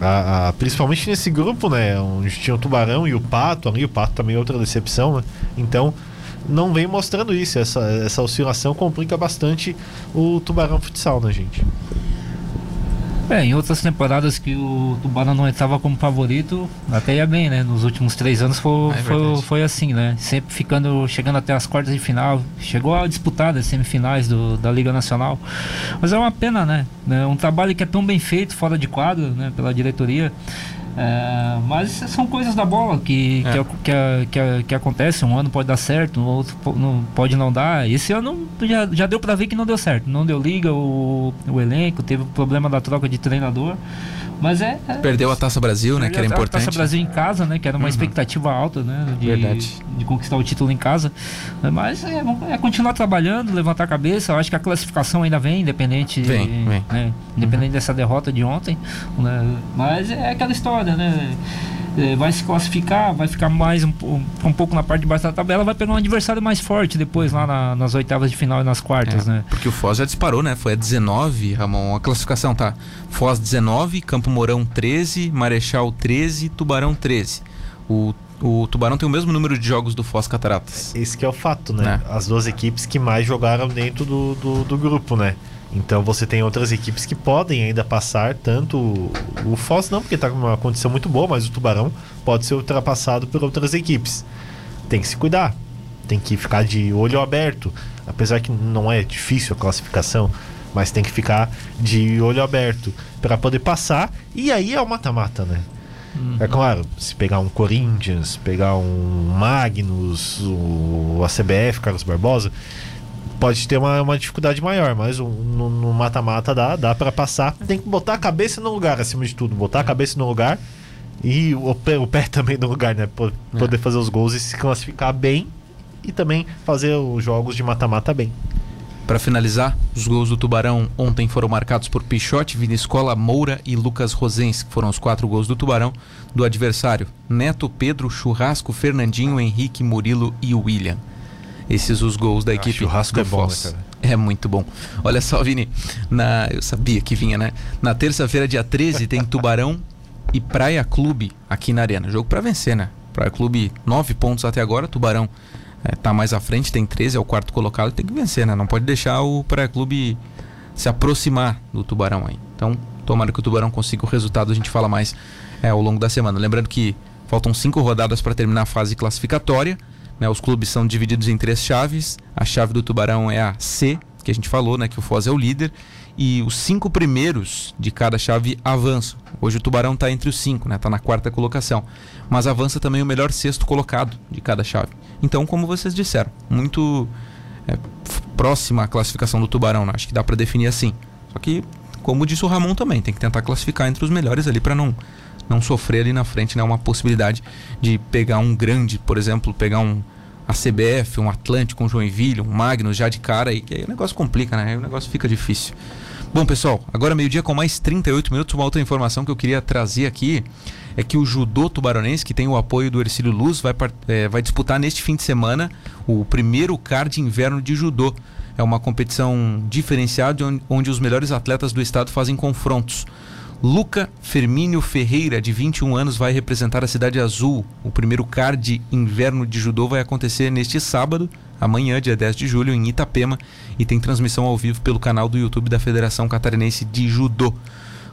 a- a- principalmente nesse grupo, né? Onde tinha o Tubarão e o Pato ali, o Pato também é outra decepção, né? Então, não vem mostrando isso. Essa, essa oscilação complica bastante o Tubarão Futsal, né, gente? É, em outras temporadas que o Tubarão não estava como favorito, até ia bem, né? Nos últimos três anos foi, É foi, foi assim, né? Sempre ficando, chegando até as quartas de final, chegou a disputar as semifinais do, da Liga Nacional. Mas é uma pena, né? É um trabalho que é tão bem feito fora de quadro, né? Pela diretoria. É, mas são coisas da bola que, É. que, que, que, acontece. Um ano pode dar certo, no outro não, pode não dar. Esse ano já, já deu pra ver que não deu certo. Não deu liga o, o elenco, teve o problema da troca de treinador. Mas é. é Perdeu a Taça Brasil, né? Que era a- a importante. Taça Brasil em casa, né? Que era uma Uhum. expectativa alta, né? De, Verdade. de conquistar o título em casa. Mas é, é continuar trabalhando, levantar a cabeça. Eu acho que a classificação ainda vem, independente, Vem, vem. né, independente dessa derrota de ontem. né? Mas é aquela história, né? É, vai se classificar, vai ficar mais um, um, pouco na parte de baixo da tabela, vai pegar um adversário mais forte depois lá na, nas oitavas de final e nas quartas, é, né? Porque o Foz já disparou, né? Foi a 19, Ramon. A classificação tá: Foz 19, Campo Mourão 13, Marechal 13, Tubarão 13. O, o Tubarão tem o mesmo número de jogos do Foz Cataratas. Esse que é o fato, né? É. As duas equipes que mais jogaram dentro do, do, do grupo, né? Então você tem outras equipes que podem ainda passar, tanto o Foz não, porque está com uma condição muito boa, mas o Tubarão pode ser ultrapassado por outras equipes. Tem que se cuidar, tem que ficar de olho aberto, apesar que não é difícil a classificação, mas tem que ficar de olho aberto para poder passar, e aí é o mata-mata, né? Uhum. É claro, se pegar um Corinthians, pegar um Magnus, o ACBF, Carlos Barbosa, pode ter uma, uma dificuldade maior, mas no mata-mata dá, dá para passar. Tem que botar a cabeça no lugar, acima de tudo. Botar a cabeça no lugar e o pé, o pé também no lugar, né? Poder é. fazer os gols e se classificar bem e também fazer os jogos de mata-mata bem. Para finalizar, os gols do Tubarão ontem foram marcados por Pichote, Viniscola, Moura e Lucas Rosens, que foram os quatro gols do Tubarão. Do adversário, Neto, Pedro, Churrasco, Fernandinho, Henrique, Murilo e William esses os gols da ah, equipe churrasco é bom, né, É muito bom. Olha só, Vini, na, eu sabia que vinha, né? Na terça-feira, dia 13, tem Tubarão e Praia Clube aqui na Arena. Jogo para vencer, né? Praia Clube, nove pontos até agora. Tubarão é, tá mais à frente, tem 13, é o quarto colocado. Tem que vencer, né? Não pode deixar o Praia Clube se aproximar do Tubarão aí. Então, tomara que o Tubarão consiga o resultado. A gente fala mais é, ao longo da semana. Lembrando que faltam cinco rodadas para terminar a fase classificatória. Né, os clubes são divididos em três chaves. A chave do Tubarão é a C, que a gente falou, né, que o Foz é o líder. E os cinco primeiros de cada chave avançam. Hoje o Tubarão está entre os cinco, está né, tá na quarta colocação. Mas avança também o melhor sexto colocado de cada chave. Então, como vocês disseram, muito é, próxima a classificação do Tubarão. Né? Acho que dá para definir assim. Só que, como disse o Ramon também, tem que tentar classificar entre os melhores ali para não não sofrer ali na frente, né? Uma possibilidade de pegar um grande, por exemplo, pegar um a CBF, um Atlântico, um Joinville, um Magnus já de cara que aí o negócio complica, né? Aí o negócio fica difícil. Bom, pessoal, agora meio-dia com mais 38 minutos, uma outra informação que eu queria trazer aqui é que o judô tubaronense, que tem o apoio do Ercílio Luz, vai, é, vai disputar neste fim de semana o primeiro card inverno de judô. É uma competição diferenciada onde, onde os melhores atletas do estado fazem confrontos. Luca Fermínio Ferreira, de 21 anos, vai representar a Cidade Azul. O primeiro card inverno de judô vai acontecer neste sábado, amanhã, dia 10 de julho, em Itapema, e tem transmissão ao vivo pelo canal do YouTube da Federação Catarinense de Judô.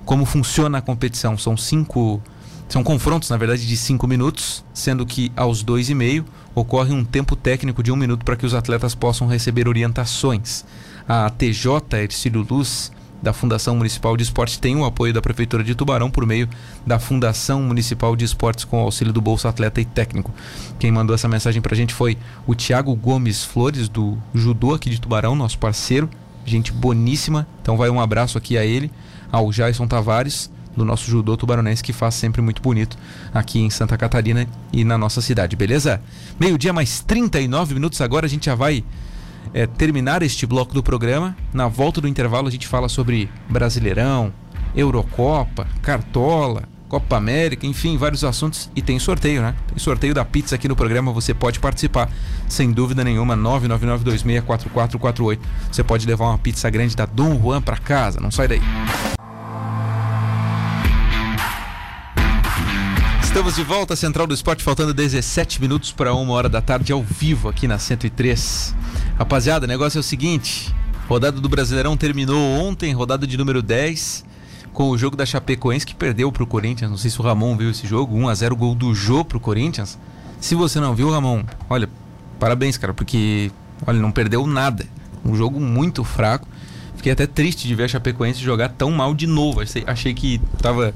Como funciona a competição? São cinco. São confrontos, na verdade, de cinco minutos, sendo que aos dois e meio ocorre um tempo técnico de um minuto para que os atletas possam receber orientações. A TJ Ercílio Luz da Fundação Municipal de Esportes tem o apoio da Prefeitura de Tubarão por meio da Fundação Municipal de Esportes com auxílio do Bolsa Atleta e Técnico. Quem mandou essa mensagem pra gente foi o Tiago Gomes Flores, do Judô aqui de Tubarão, nosso parceiro, gente boníssima. Então vai um abraço aqui a ele, ao Jason Tavares, do nosso judô tubaronense que faz sempre muito bonito aqui em Santa Catarina e na nossa cidade, beleza? Meio-dia mais 39 minutos agora, a gente já vai é, terminar este bloco do programa. Na volta do intervalo a gente fala sobre Brasileirão, Eurocopa, Cartola, Copa América, enfim, vários assuntos e tem sorteio, né? Tem sorteio da pizza aqui no programa, você pode participar, sem dúvida nenhuma, 999264448. Você pode levar uma pizza grande da Dom Juan para casa, não sai daí. Estamos de volta à Central do Esporte, faltando 17 minutos para uma hora da tarde ao vivo aqui na 103. Rapaziada, o negócio é o seguinte: rodada do Brasileirão terminou ontem, rodada de número 10, com o jogo da Chapecoense que perdeu para o Corinthians. Não sei se o Ramon viu esse jogo, 1 a 0 gol do Jô para o Corinthians. Se você não viu, Ramon, olha, parabéns, cara, porque olha, não perdeu nada. Um jogo muito fraco. Fiquei até triste de ver a Chapecoense jogar tão mal de novo. Achei, achei que tava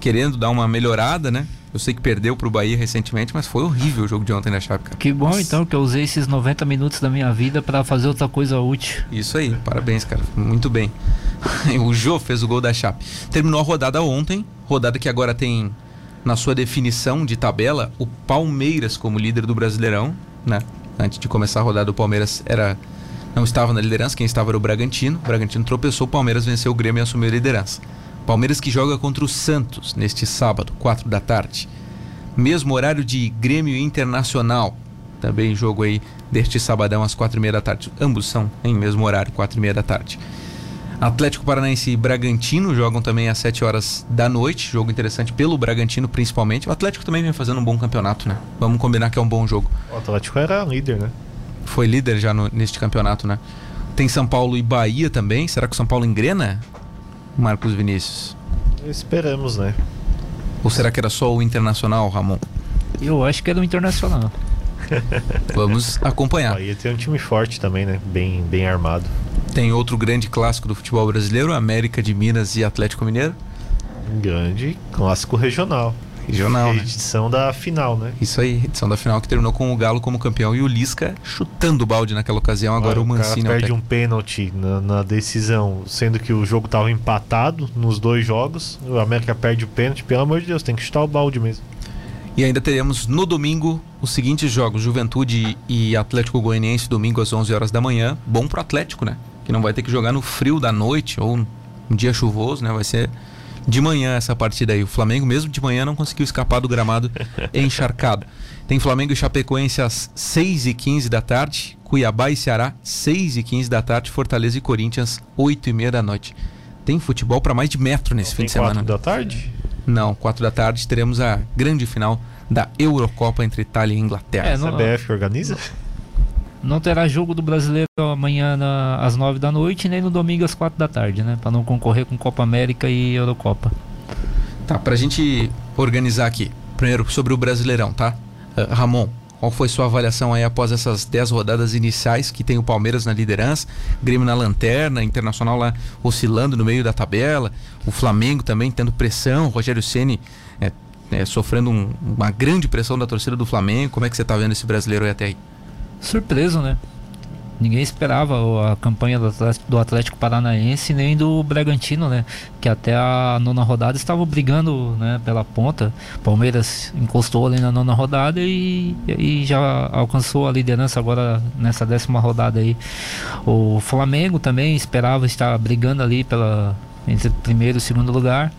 querendo dar uma melhorada, né? Eu sei que perdeu pro Bahia recentemente, mas foi horrível o jogo de ontem na Chape, cara. Que bom Nossa. então que eu usei esses 90 minutos da minha vida para fazer outra coisa útil. Isso aí, parabéns, cara. Muito bem. o Jô fez o gol da Chape. Terminou a rodada ontem, rodada que agora tem na sua definição de tabela o Palmeiras como líder do Brasileirão, né? Antes de começar a rodada o Palmeiras era não estava na liderança, quem estava era o Bragantino. O Bragantino tropeçou, o Palmeiras venceu o Grêmio e assumiu a liderança. Palmeiras que joga contra o Santos neste sábado, 4 da tarde. Mesmo horário de Grêmio Internacional. Também jogo aí deste sabadão às quatro e meia da tarde. Ambos são em mesmo horário, quatro e meia da tarde. Atlético Paranaense e Bragantino jogam também às 7 horas da noite. Jogo interessante pelo Bragantino, principalmente. O Atlético também vem fazendo um bom campeonato, né? Vamos combinar que é um bom jogo. O Atlético era líder, né? Foi líder já no, neste campeonato, né? Tem São Paulo e Bahia também. Será que o São Paulo engrena? Marcos Vinícius. Esperamos, né? Ou será que era só o Internacional, Ramon? Eu acho que é do Internacional. Vamos acompanhar. Bahia tem um time forte também, né? Bem, bem armado. Tem outro grande clássico do futebol brasileiro, América de Minas e Atlético Mineiro. Um grande clássico regional. Regional, né? Edição da final, né? Isso aí, edição da final que terminou com o Galo como campeão e o Lisca chutando o balde naquela ocasião. Agora o Mancini cara é o perde um pênalti na, na decisão, sendo que o jogo estava empatado nos dois jogos. O América perde o pênalti, pelo amor de Deus, tem que chutar o balde mesmo. E ainda teremos no domingo os seguintes jogos: Juventude e Atlético Goianiense, domingo às 11 horas da manhã. Bom pro Atlético, né? Que não vai ter que jogar no frio da noite ou um dia chuvoso, né? Vai ser de manhã essa partida aí. O Flamengo, mesmo de manhã, não conseguiu escapar do gramado encharcado. Tem Flamengo e Chapecoense às 6h15 da tarde. Cuiabá e Ceará, 6h15 da tarde. Fortaleza e Corinthians, 8h30 da noite. Tem futebol para mais de metro nesse fim tem de semana. quatro da tarde? Não, 4 da tarde teremos a grande final da Eurocopa entre Itália e Inglaterra. É, não- CBF organiza? Não terá jogo do brasileiro amanhã na- às 9 da noite, nem no domingo às 4 da tarde, né? Pra não concorrer com Copa América e Eurocopa. Tá, pra gente organizar aqui. Primeiro, sobre o Brasileirão, tá? Ah, Ramon, qual foi sua avaliação aí após essas 10 rodadas iniciais que tem o Palmeiras na liderança, Grêmio na lanterna, Internacional lá oscilando no meio da tabela, o Flamengo também tendo pressão, Rogério Ceni é, é, sofrendo um- uma grande pressão da torcida do Flamengo. Como é que você tá vendo esse brasileiro aí até aí? Surpreso, né? Ninguém esperava a campanha do Atlético, do Atlético Paranaense nem do Bragantino, né? Que até a nona rodada estavam brigando né, pela ponta. Palmeiras encostou ali na nona rodada e, e já alcançou a liderança agora nessa décima rodada aí. O Flamengo também esperava estar brigando ali pela, entre primeiro e segundo lugar.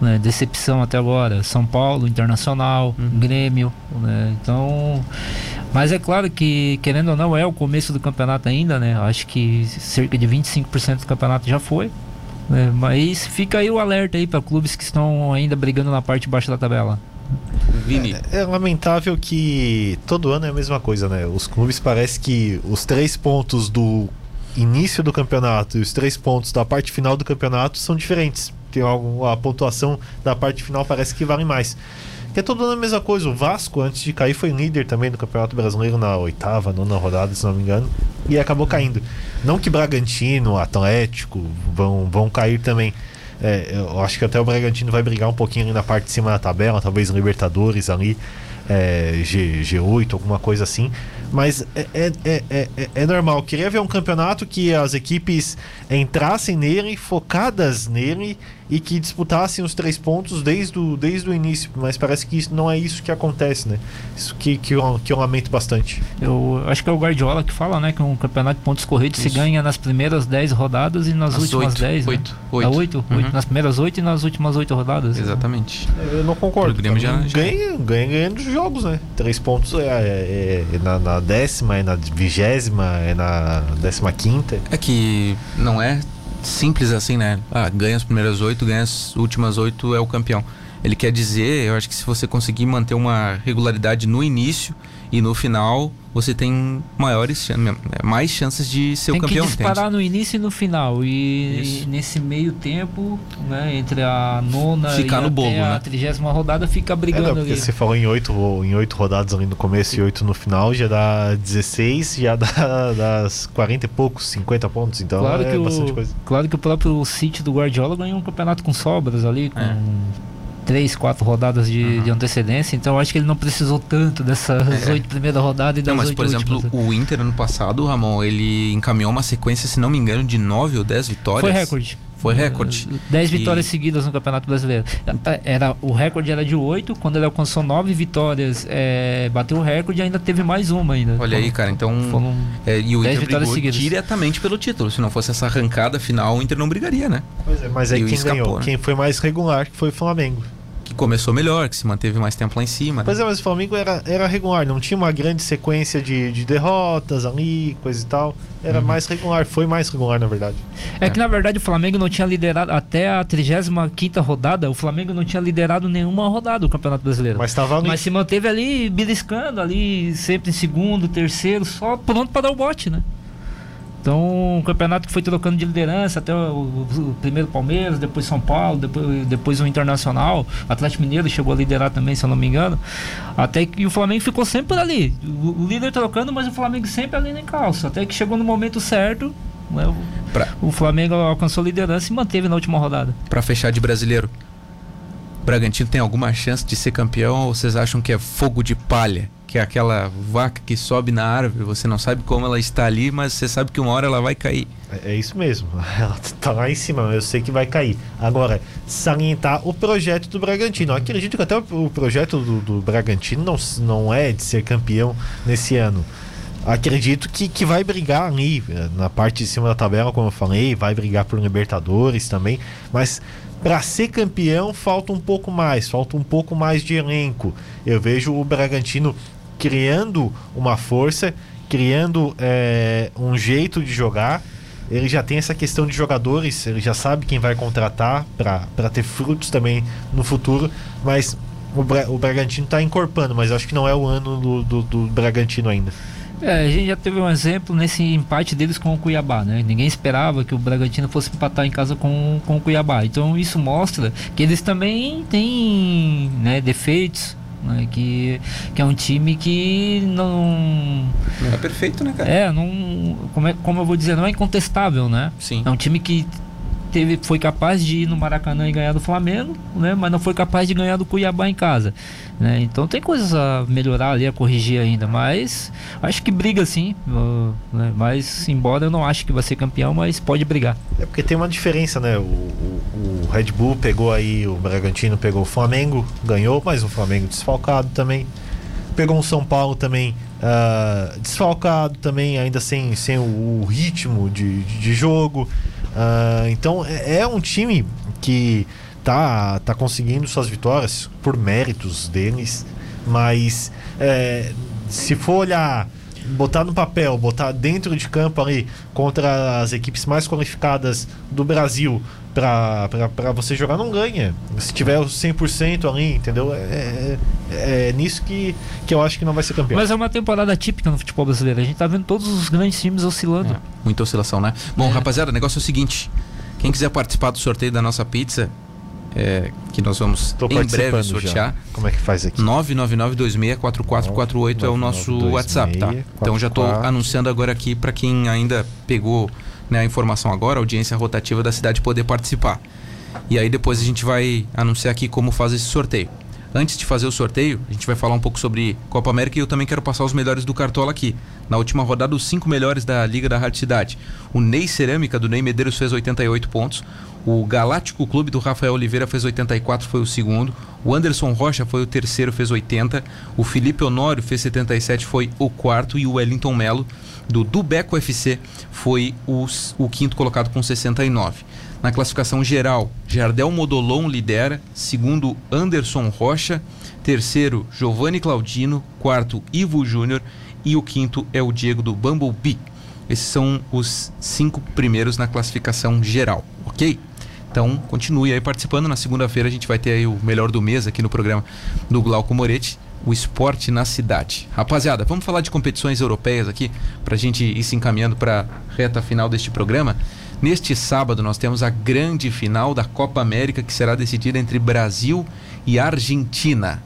né? Decepção até agora. São Paulo, Internacional, Uhum. Grêmio. né? Então. Mas é claro que, querendo ou não, é o começo do campeonato ainda, né? Acho que cerca de 25% do campeonato já foi. né? Mas fica aí o alerta aí para clubes que estão ainda brigando na parte de baixo da tabela. Vini. É lamentável que todo ano é a mesma coisa, né? Os clubes parece que os três pontos do início do campeonato e os três pontos da parte final do campeonato são diferentes. Tem algo, a pontuação da parte final parece que vale mais. Que é todo ano a mesma coisa. O Vasco, antes de cair, foi líder também do Campeonato Brasileiro na oitava, nona rodada, se não me engano, e acabou caindo. Não que Bragantino, Atlético vão, vão cair também. É, eu acho que até o Bragantino vai brigar um pouquinho ali na parte de cima da tabela, talvez Libertadores ali, é, G, G8, alguma coisa assim. Mas é, é, é, é, é- é normal. Queria ver um campeonato que as equipes entrassem nele, focadas nele e que disputassem os três pontos desde o, desde o início. Mas parece que isso não é isso que acontece, né? Isso que, que, eu, que eu lamento bastante. Eu acho que é o Guardiola que fala, né? Que um campeonato de pontos corridos se Isso. ganha nas primeiras 10 rodadas e nas Às últimas oito, 10. oito, né? oito. Ah, oito? Uhum. Oito, Nas primeiras 8 e nas últimas 8 rodadas. Exatamente. Eu não concordo. O Grêmio já- já- ganha, ganha ganhando os jogos, né? Três pontos é, é- é na, na décima, é na vigésima, é na décima quinta. É que não é simples assim, né? Ah, ganha as primeiras oito, ganha as últimas oito, é o campeão. Ele quer dizer, eu acho que se você conseguir manter uma regularidade no início e no final, você tem maiores chan- mais chances de ser Tem o campeão, que disparar entende? no início e no final. E, e nesse meio tempo, né, entre a nona Ficar e no até bolo, a né? trigésima rodada, fica É, brigando não, porque ali. você falou em oito, em oito rodadas ali no começo e oito no final, já dá 16, já dá das 40 e poucos, 50 pontos. Então Claro é que, bastante o, coisa. claro que o próprio City do Guardiola ganhou um campeonato com sobras ali, com É. três, quatro rodadas de, Uhum. de antecedência. Então eu acho que ele não precisou tanto dessas É. oito primeiras rodadas e das Não, mas por exemplo, últimas. né? o Inter ano passado, Ramon, ele encaminhou uma sequência, se não me engano, de nove ou dez vitórias. Foi recorde. Foi recorde. 10 E- vitórias seguidas no Campeonato Brasileiro. Era, o recorde era de 8, quando ele alcançou 9 vitórias, é, bateu o recorde e ainda teve mais uma ainda. Olha aí, cara, então. Foram É, e o Dez Inter vitórias brigou seguidas. diretamente pelo título. Se não fosse essa arrancada final, o Inter não brigaria, né? Pois é, mas aí E quem escapou, ganhou? né? Quem foi mais regular que foi o Flamengo. Que começou melhor, que se manteve mais tempo lá em cima. né? Pois é, mas o Flamengo era, era regular, não tinha uma grande sequência de, de derrotas ali, coisa e tal. Era Uhum. mais regular, foi mais regular, na verdade. É que na verdade o Flamengo não tinha liderado até a 35 rodada, o Flamengo não tinha liderado nenhuma rodada do Campeonato Brasileiro. Mas estava ali. Mas se manteve ali beliscando ali, sempre em segundo, terceiro, só pronto para dar o bote, né? Então, um campeonato que foi trocando de liderança, até o, o- o primeiro Palmeiras, depois São Paulo, depois, depois o Internacional, Atlético Mineiro chegou a liderar também, se eu não me engano. Até que o Flamengo ficou sempre ali. O, o líder trocando, mas o Flamengo sempre ali em calça. Até que chegou no momento certo, né, o, Pra, o Flamengo alcançou a liderança e manteve na última rodada. pra fechar de brasileiro, o Bragantino tem alguma chance de ser campeão ou vocês acham que é fogo de palha? Que é aquela vaca que sobe na árvore, você não sabe como ela está ali, mas você sabe que uma hora ela vai cair. É, é isso mesmo. Ela tá lá em cima, eu sei que vai cair. Agora, salientar o projeto do Bragantino. Eu acredito que até o, projeto do, do Bragantino não, não é de ser campeão nesse ano. Acredito que, que vai brigar ali eh, na parte de cima da tabela, como eu falei, vai brigar por Libertadores também, mas para ser campeão falta um pouco mais, falta um pouco mais de elenco. Eu vejo o Bragantino criando uma força, criando eh, um jeito de jogar. Ele já tem essa questão de jogadores, ele já sabe quem vai contratar para ter frutos também no futuro, mas o, Bra o Bragantino está encorpando, mas acho que não é o ano do, do, do Bragantino ainda. É, a gente já teve um exemplo nesse empate deles com o Cuiabá, né? Ninguém esperava que o Bragantino fosse empatar em casa com, com o Cuiabá. Então isso mostra que eles também têm né, defeitos, né? Que, que é um time que não. Não é perfeito, né, cara? É, não. Como, é, como eu vou dizer, não é incontestável, né? Sim. É um time que teve, foi capaz de ir no Maracanã e ganhar do Flamengo, né? Mas não foi capaz de ganhar do Cuiabá em casa. Né? Então tem coisas a melhorar ali, a corrigir ainda. Mas acho que briga sim. uh, né? Mas embora eu não acho que vai ser campeão, mas pode brigar. É porque tem uma diferença, né? O, o, o Red Bull pegou aí, o Bragantino pegou o Flamengo, ganhou, mas o Flamengo desfalcado também. Pegou um São Paulo também ah, desfalcado também, ainda sem, sem o, o ritmo de, de, de jogo. Ah, então é, é um time que tá, tá conseguindo suas vitórias por méritos deles, mas é, se for olhar botar no papel, botar dentro de campo ali contra as equipes mais qualificadas do Brasil pra, pra, pra você jogar, não ganha. Se tiver o 100% ali, entendeu? É, é, é nisso que, que eu acho que não vai ser campeão. Mas é uma temporada típica no futebol brasileiro. A gente tá vendo todos os grandes times oscilando. É, muita oscilação, né? Bom, É. rapaziada, o negócio é o seguinte: quem quiser participar do sorteio da nossa pizza, é, que nós vamos Tô em breve sortear. já. Como é que faz aqui? 999264448 é o nosso 999264448. WhatsApp, tá? Então já estou anunciando agora aqui para quem ainda pegou né, a informação agora, a audiência rotativa da cidade poder participar. E aí depois a gente vai anunciar aqui como faz esse sorteio. Antes de fazer o sorteio, a gente vai falar um pouco sobre Copa América e eu também quero passar os melhores do Cartola aqui. Na última rodada, os cinco melhores da Liga da Rádio Cidade. O Ney Cerâmica, do Ney Medeiros, fez 88 pontos. O Galáctico Clube do Rafael Oliveira fez 84, foi o segundo. O Anderson Rocha foi o terceiro, fez 80. O Felipe Honório fez 77, foi o quarto. E o Wellington Melo, do Dubeco FC, foi os- o quinto colocado com 69. Na classificação geral, Jardel Modolon lidera, segundo Anderson Rocha, terceiro Giovanni Claudino, quarto Ivo Júnior e o quinto é o Diego do Bumblebee. Esses são os cinco primeiros na classificação geral, ok? Então continue aí participando. Na segunda-feira a gente vai ter aí o melhor do mês aqui no programa do Glauco Moretti, o esporte na cidade. Rapaziada, vamos falar de competições europeias aqui para a gente ir se encaminhando para a reta final deste programa. Neste sábado nós temos a grande final da Copa América que será decidida entre Brasil e Argentina.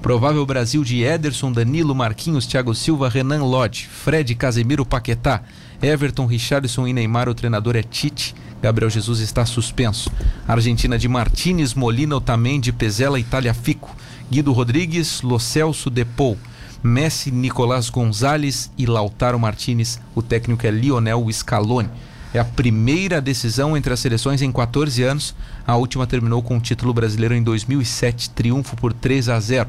Provável Brasil de Ederson, Danilo, Marquinhos, Thiago Silva, Renan Lodge, Fred, Casemiro, Paquetá, Everton, Richarlison e Neymar. O treinador é Tite. Gabriel Jesus está suspenso. Argentina de Martínez, Molina, Otamendi, Pezela, Itália Fico, Guido Rodrigues, Lo Celso, Depou, Messi, Nicolás Gonzalez e Lautaro Martinez. O técnico é Lionel Scaloni. É a primeira decisão entre as seleções em 14 anos. A última terminou com o título brasileiro em 2007, triunfo por 3 a 0.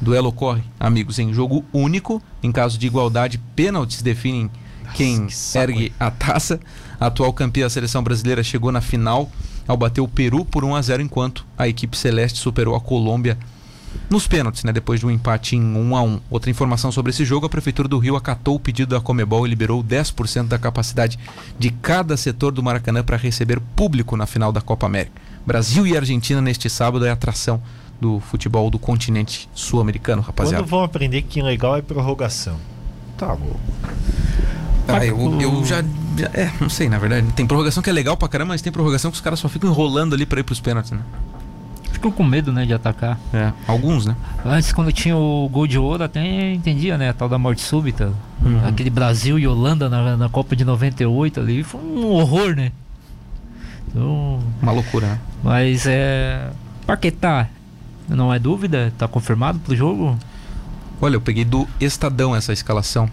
Duelo ocorre, amigos, em jogo único. Em caso de igualdade, pênaltis definem quem que saco, ergue a taça. A atual campeã, a seleção brasileira, chegou na final ao bater o Peru por 1 a 0 enquanto a equipe celeste superou a Colômbia nos pênaltis, né, depois de um empate em 1 a 1. Outra informação sobre esse jogo, a prefeitura do Rio acatou o pedido da Comebol e liberou 10% da capacidade de cada setor do Maracanã para receber público na final da Copa América. Brasil e Argentina neste sábado é atração do futebol do continente sul-americano, rapaziada. Quando vão aprender que legal é prorrogação? Tá louco. Ah, eu, eu já, já- É, não sei, na verdade. Tem prorrogação que é legal pra caramba, mas tem prorrogação que os caras só ficam enrolando ali pra ir pros pênaltis, né? Ficou com medo, né, de atacar. É. Alguns, né? Antes, quando tinha o gol de ouro, até entendia, né? A tal da morte súbita. Uhum. Aquele Brasil e Holanda na, na Copa de 98 ali. Foi um horror, né? Então, Uma loucura, né? mas é. Paquetá, não é dúvida? Tá confirmado pro jogo? Olha, eu peguei do Estadão essa escalação.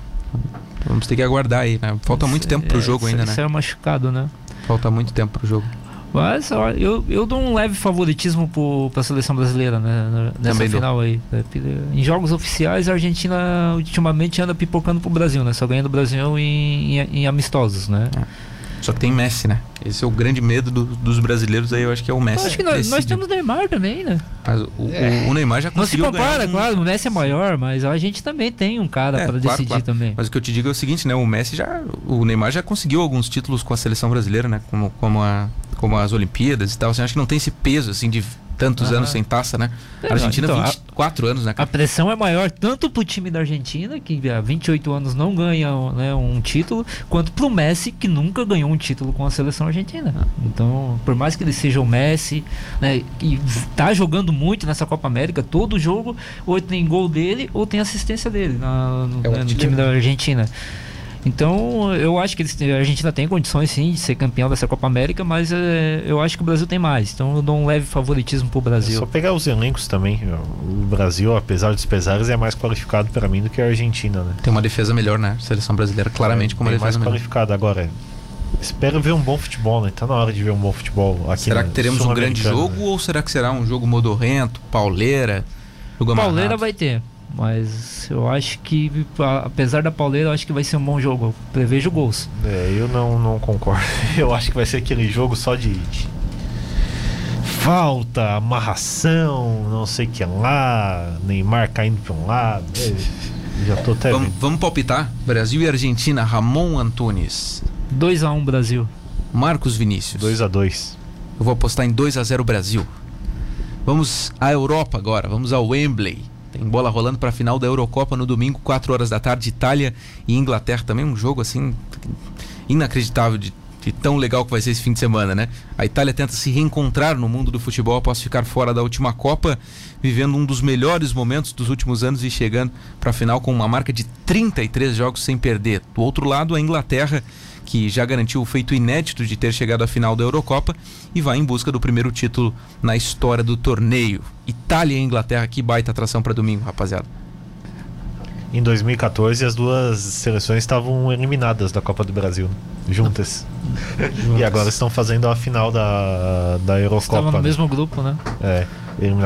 Vamos ter que aguardar aí, né? Falta muito Isso tempo pro é- jogo ainda, né? Isso é machucado, né? Falta muito tempo pro jogo. Mas ó, eu, eu dou um leve favoritismo pro, pra seleção brasileira, né? Nessa Também dou. final aí. né? Em jogos oficiais, a Argentina ultimamente anda pipocando pro Brasil, né? Só ganhando o Brasil em, em, em amistosos, né? Só que tem Messi, né? Esse é o grande medo do- dos brasileiros aí, eu acho que é o Eu Messi. acho que nós, nós temos Neymar também, né? Mas o, o- o Neymar já Não se conseguiu compara, um- claro, o Messi é maior, mas a gente também tem um cara É, para claro, decidir claro. também. Mas o que eu te digo é o seguinte, né? O Messi já. O Neymar já conseguiu alguns títulos com a seleção brasileira, né? Como, como, a, como as Olimpíadas e tal. Assim, acho que não tem esse peso, assim, de tantos anos sem taça, né? É, A Argentina, então, a- 24 anos, né, A cara? pressão é maior tanto pro time da Argentina, que há 28 anos não ganha né, um título, quanto pro Messi, que nunca ganhou um título com a seleção argentina. Então, por mais que ele seja o Messi, né, e tá jogando muito nessa Copa América, todo jogo, ou tem gol dele, ou tem assistência dele na- no, É né, no time da Argentina. Então, eu acho que eles, a Argentina tem condições sim de ser campeão dessa Copa América, mas eh, eu acho que o Brasil tem mais. Então, eu dou um leve favoritismo pro É Brasil. só pegar os elencos também. O Brasil, apesar dos pesares, é mais qualificado para mim do que a Argentina, né? Tem uma defesa melhor, né? Seleção brasileira, claramente, com uma Bem mais defesa melhor. qualificada. Agora, espero ver um bom futebol, né? Tá na hora de ver um bom futebol aqui Será que teremos um grande jogo né? ou será que será um jogo modorrento, pauleira, jogo Pauleira amarrado? vai ter, mas eu acho que, apesar da pauleira, eu acho que vai ser um bom jogo. Eu prevejo gols. É, eu não, não concordo. Eu acho que vai ser aquele jogo só de, de falta, amarração, não sei o que lá, Neymar caindo para um lado. É, já tô até Vamos, vamos palpitar? Brasil e Argentina, Ramon Antunes, 2x1 Brasil. Marcos Vinícius. 2 a 2 Eu vou apostar em 2 a 0 Brasil. Vamos à Europa agora, vamos ao Wembley. Tem bola rolando para a final da Eurocopa no domingo, 4 horas da tarde, Itália e Inglaterra. Também um jogo assim inacreditável de, de tão legal que vai ser esse fim de semana, né? A Itália tenta se reencontrar no mundo do futebol após ficar fora da última Copa, vivendo um dos melhores momentos dos últimos anos e chegando para a final com uma marca de 33 jogos sem perder. Do outro lado, a Inglaterra que já garantiu o feito inédito de ter chegado à final da Eurocopa e vai em busca do primeiro título na história do torneio. Itália e Inglaterra, que baita atração para domingo, rapaziada. Em 2014, as duas seleções estavam eliminadas da Copa do Brasil, né? juntas. E agora estão fazendo a final da, da Eurocopa. Estava no né? mesmo grupo, né? É,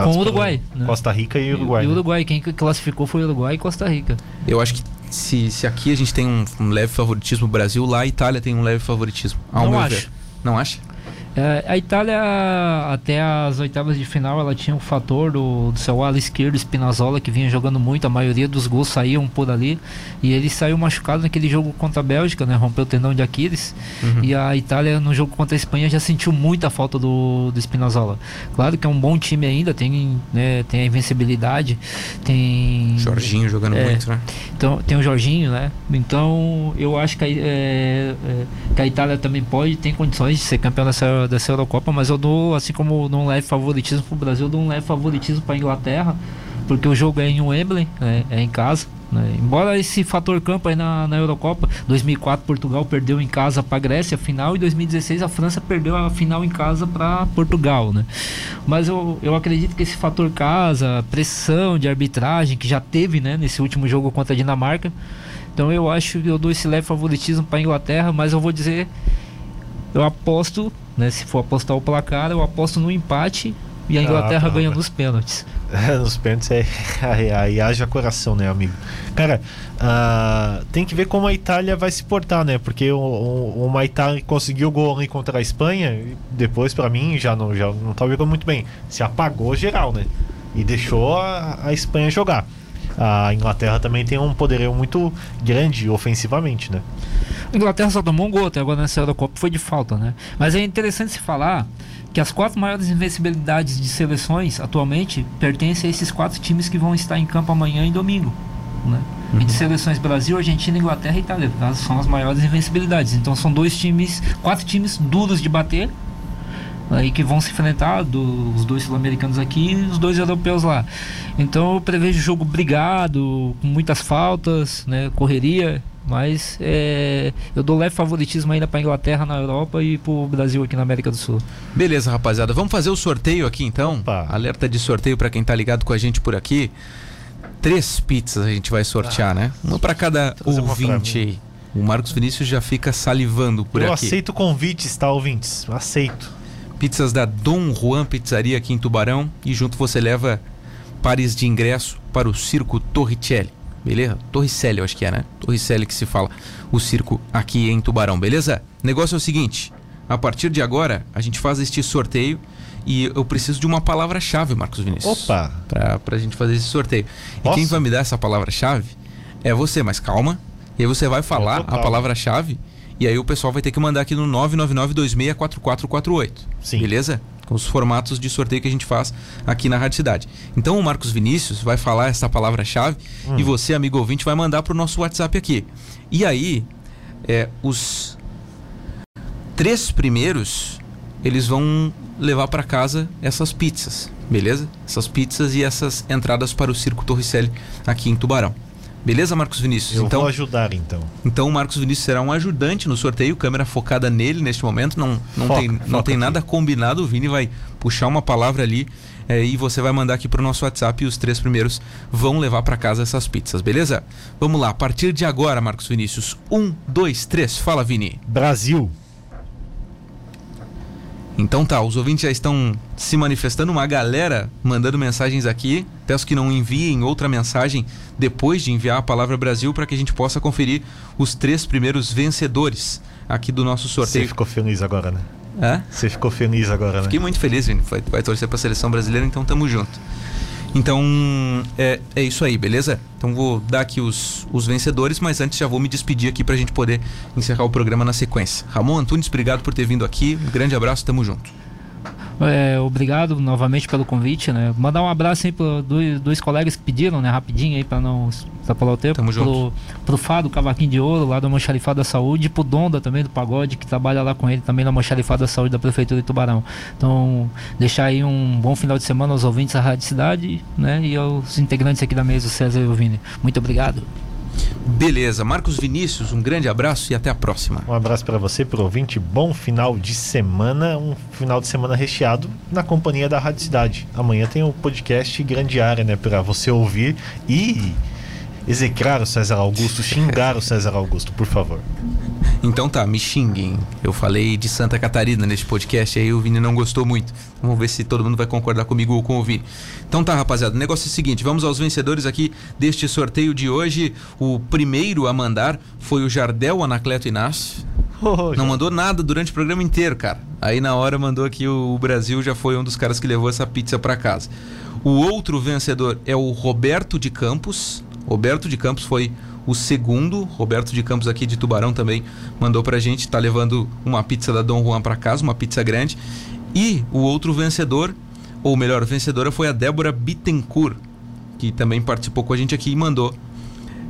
Com o Uruguai, né? Costa Rica e Uruguai. E o né? Uruguai, quem que classificou foi o Uruguai e Costa Rica. Eu acho que se, se aqui a gente tem um, um leve favoritismo, o Brasil, lá a Itália tem um leve favoritismo. Ao Não meu acho. ver. Não acha? É, a Itália, até as oitavas de final, ela tinha o fator do, do seu ala esquerdo, Spinazzola, que vinha jogando muito, a maioria dos gols saíam por ali. E ele saiu machucado naquele jogo contra a Bélgica, né? Rompeu o tendão de Aquiles. Uhum. E a Itália, no jogo contra a Espanha, já sentiu muita falta do, do Spinazzola. Claro que é um bom time ainda, tem, né, tem a invencibilidade, tem. Jorginho jogando É. muito, né? Então, tem o Jorginho, né? Então, eu acho que a, é, é, que a Itália também pode, tem condições de ser campeão dessa, dessa Eurocopa, mas eu dou, assim como um leve favoritismo pro Brasil, eu dou um leve favoritismo pra Inglaterra, porque o jogo é em Wembley, né? é em casa. né? Embora esse fator campo aí na, na Eurocopa, 2004 Portugal perdeu em casa para Grécia a final e 2016 a França perdeu a final em casa para Portugal, né? Mas eu, eu acredito que esse fator casa, pressão de arbitragem que já teve, né, nesse último jogo contra a Dinamarca, então eu acho que eu dou esse leve favoritismo para Inglaterra, mas eu vou dizer, eu aposto, né, se for apostar o placar, eu aposto no empate e a Inglaterra Ah, ganha nos pênaltis. Nos pênaltis é, aí, aí haja coração, né, amigo? Cara, ah, tem que ver como a Itália vai se portar, né? Porque o, o, o Maitá conseguiu o gol ali contra a Espanha, e depois, pra mim, já não, já não tá jogando muito bem. Se apagou geral, né? E deixou a, a Espanha jogar. A Inglaterra também tem um poderio muito grande ofensivamente, né? A Inglaterra só tomou um gol até agora nessa Eurocopa, foi de falta, né? Mas é interessante se falar que as quatro maiores invencibilidades de seleções atualmente pertencem a esses quatro times que vão estar em campo amanhã e domingo. Né? E de seleções Brasil, Argentina, Inglaterra e Itália. Elas são as maiores invencibilidades. Então são dois times, quatro times duros de bater. Aí que vão se enfrentar, do- os dois sul-americanos aqui e os dois europeus lá. Então eu prevejo jogo brigado, com muitas faltas, né, correria, mas é, eu dou leve favoritismo ainda para Inglaterra na Europa e para o Brasil aqui na América do Sul. Beleza, rapaziada. Vamos fazer o sorteio aqui então. Opa. Alerta de sorteio pra quem tá ligado com a gente por aqui. Três pizzas a gente vai sortear, né? Uma pra cada ouvinte aí. O Marcos Vinícius já fica salivando por Eu aqui. aceito convites, tá, ouvintes? Aceito. Pizzas da Dom Juan Pizzaria aqui em Tubarão. E junto você leva pares de ingresso para o Circo Torricelli. Beleza? Torricelli, eu acho que é, né? Torricelli que se fala. O circo aqui em Tubarão, beleza? Negócio é o seguinte: a partir de agora, a gente faz este sorteio. E eu preciso de uma palavra-chave, Marcos Vinícius. Opa! Pra, pra gente fazer esse sorteio. E Posso? quem vai me dar essa palavra-chave é você, mas calma. E aí você vai falar a palavra-chave. E aí o pessoal vai ter que mandar aqui no 999264448. Sim. Beleza? Com os formatos de sorteio que a gente faz aqui na Rádio Cidade. Então o Marcos Vinícius vai falar essa palavra-chave Hum. e você, amigo ouvinte, vai mandar pro nosso WhatsApp aqui. E aí, é, os três primeiros, eles vão levar para casa essas pizzas, beleza? Essas pizzas e essas entradas para o Circo Torricelli aqui em Tubarão. Beleza, Marcos Vinícius? Eu então, vou ajudar então. então o Marcos Vinícius será um ajudante no sorteio, câmera focada nele neste momento. Não, não Foca, tem, não tem aqui. nada combinado. O Vini vai puxar uma palavra ali é, e você vai mandar aqui pro nosso WhatsApp e os três primeiros vão levar para casa essas pizzas, beleza? Vamos lá, a partir de agora, Marcos Vinícius. Um, dois, três. Fala, Vini. Brasil. Então tá, os ouvintes já estão se manifestando, uma galera mandando mensagens aqui. Peço que não enviem outra mensagem depois de enviar a palavra Brasil para que a gente possa conferir os três primeiros vencedores aqui do nosso Você sorteio. ficou feliz agora, né? Hã? Você ficou feliz agora, né? Fiquei muito feliz, Vini. Vai, vai torcer para a seleção brasileira, então tamo junto. Então é, é isso aí, beleza? Então vou dar aqui os, os vencedores, mas antes já vou me despedir aqui pra gente poder encerrar o programa na sequência. Ramon Antunes, obrigado por ter vindo aqui. Um grande abraço, tamo junto. É, obrigado novamente pelo convite, né? Mandar um abraço aí para dois, dois colegas que pediram, né? Rapidinho aí para não extrapolar o tempo. Tamo pro, junto. pro Fado Cavaquinho de Ouro, lá do Almoxarifado da Saúde, e pro Donda também, do Pagode, que trabalha lá com ele também no Almoxarifado da Saúde da Prefeitura de Tubarão. Então, deixar aí um bom final de semana aos ouvintes da Rádio Cidade, né? E aos integrantes aqui da mesa, o César e Vini. Muito obrigado. Beleza, Marcos Vinícius, um grande abraço e até a próxima. Um abraço para você, pro ouvinte. Bom final de semana. Um final de semana recheado na companhia da Rádio Cidade. Amanhã tem o podcast Grande Área, né? Para você ouvir e execrar o César Augusto, xingar o César Augusto, por favor. Então tá, me xinguem. Eu falei de Santa Catarina neste podcast, aí o Vini não gostou muito. Vamos ver se todo mundo vai concordar comigo ou com o Vini. Então tá, rapaziada, o negócio é o seguinte: vamos aos vencedores aqui deste sorteio de hoje. O primeiro a mandar foi o Jardel Anacleto Inácio. Não mandou nada durante o programa inteiro, cara. Aí na hora mandou aqui o o Brasil já foi um dos caras que levou essa pizza pra casa. O outro vencedor é o Roberto de Campos. Roberto de Campos foi o segundo. Roberto de Campos aqui de Tubarão também mandou pra gente. Tá levando uma pizza da Dom Juan pra casa, uma pizza grande. E o outro vencedor, ou melhor, vencedora foi a Débora Bittencourt, que também participou com a gente aqui e mandou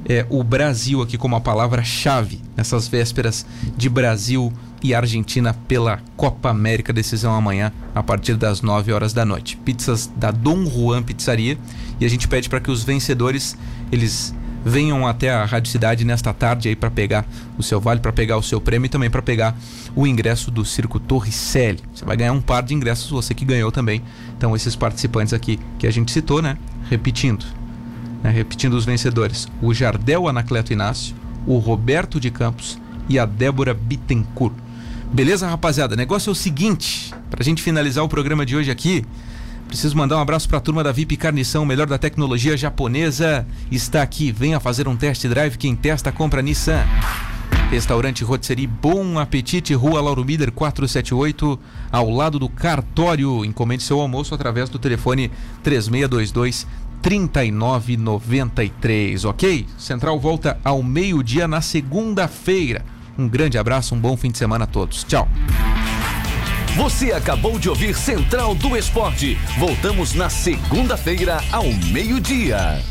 é, o Brasil aqui como a palavra-chave nessas vésperas de Brasil e Argentina pela Copa América. Decisão amanhã a partir das 9 horas da noite. Pizzas da Dom Juan Pizzaria e a gente pede para que os vencedores eles venham até a Rádio Cidade nesta tarde aí para pegar o seu vale, para pegar o seu prêmio e também para pegar o ingresso do Circo Torricelli. Você vai ganhar um par de ingressos, você que ganhou também. Então esses participantes aqui que a gente citou, né? Repetindo, né, repetindo os vencedores: o Jardel Anacleto Inácio, o Roberto de Campos e a Débora Bittencourt. Beleza, rapaziada? O negócio é o seguinte: pra gente finalizar o programa de hoje aqui, Preciso mandar um abraço para a turma da VIP Carnição, melhor da tecnologia japonesa. Está aqui, venha fazer um test drive. Quem testa, compra Nissan. Restaurante Rotisserie Bom Apetite, Rua Lauro Miller 478, ao lado do cartório. Encomende seu almoço através do telefone 3622 3993, ok? Central volta ao meio-dia na segunda-feira. Um grande abraço, um bom fim de semana a todos. Tchau. Você acabou de ouvir Central do Esporte. Voltamos na segunda-feira ao meio-dia.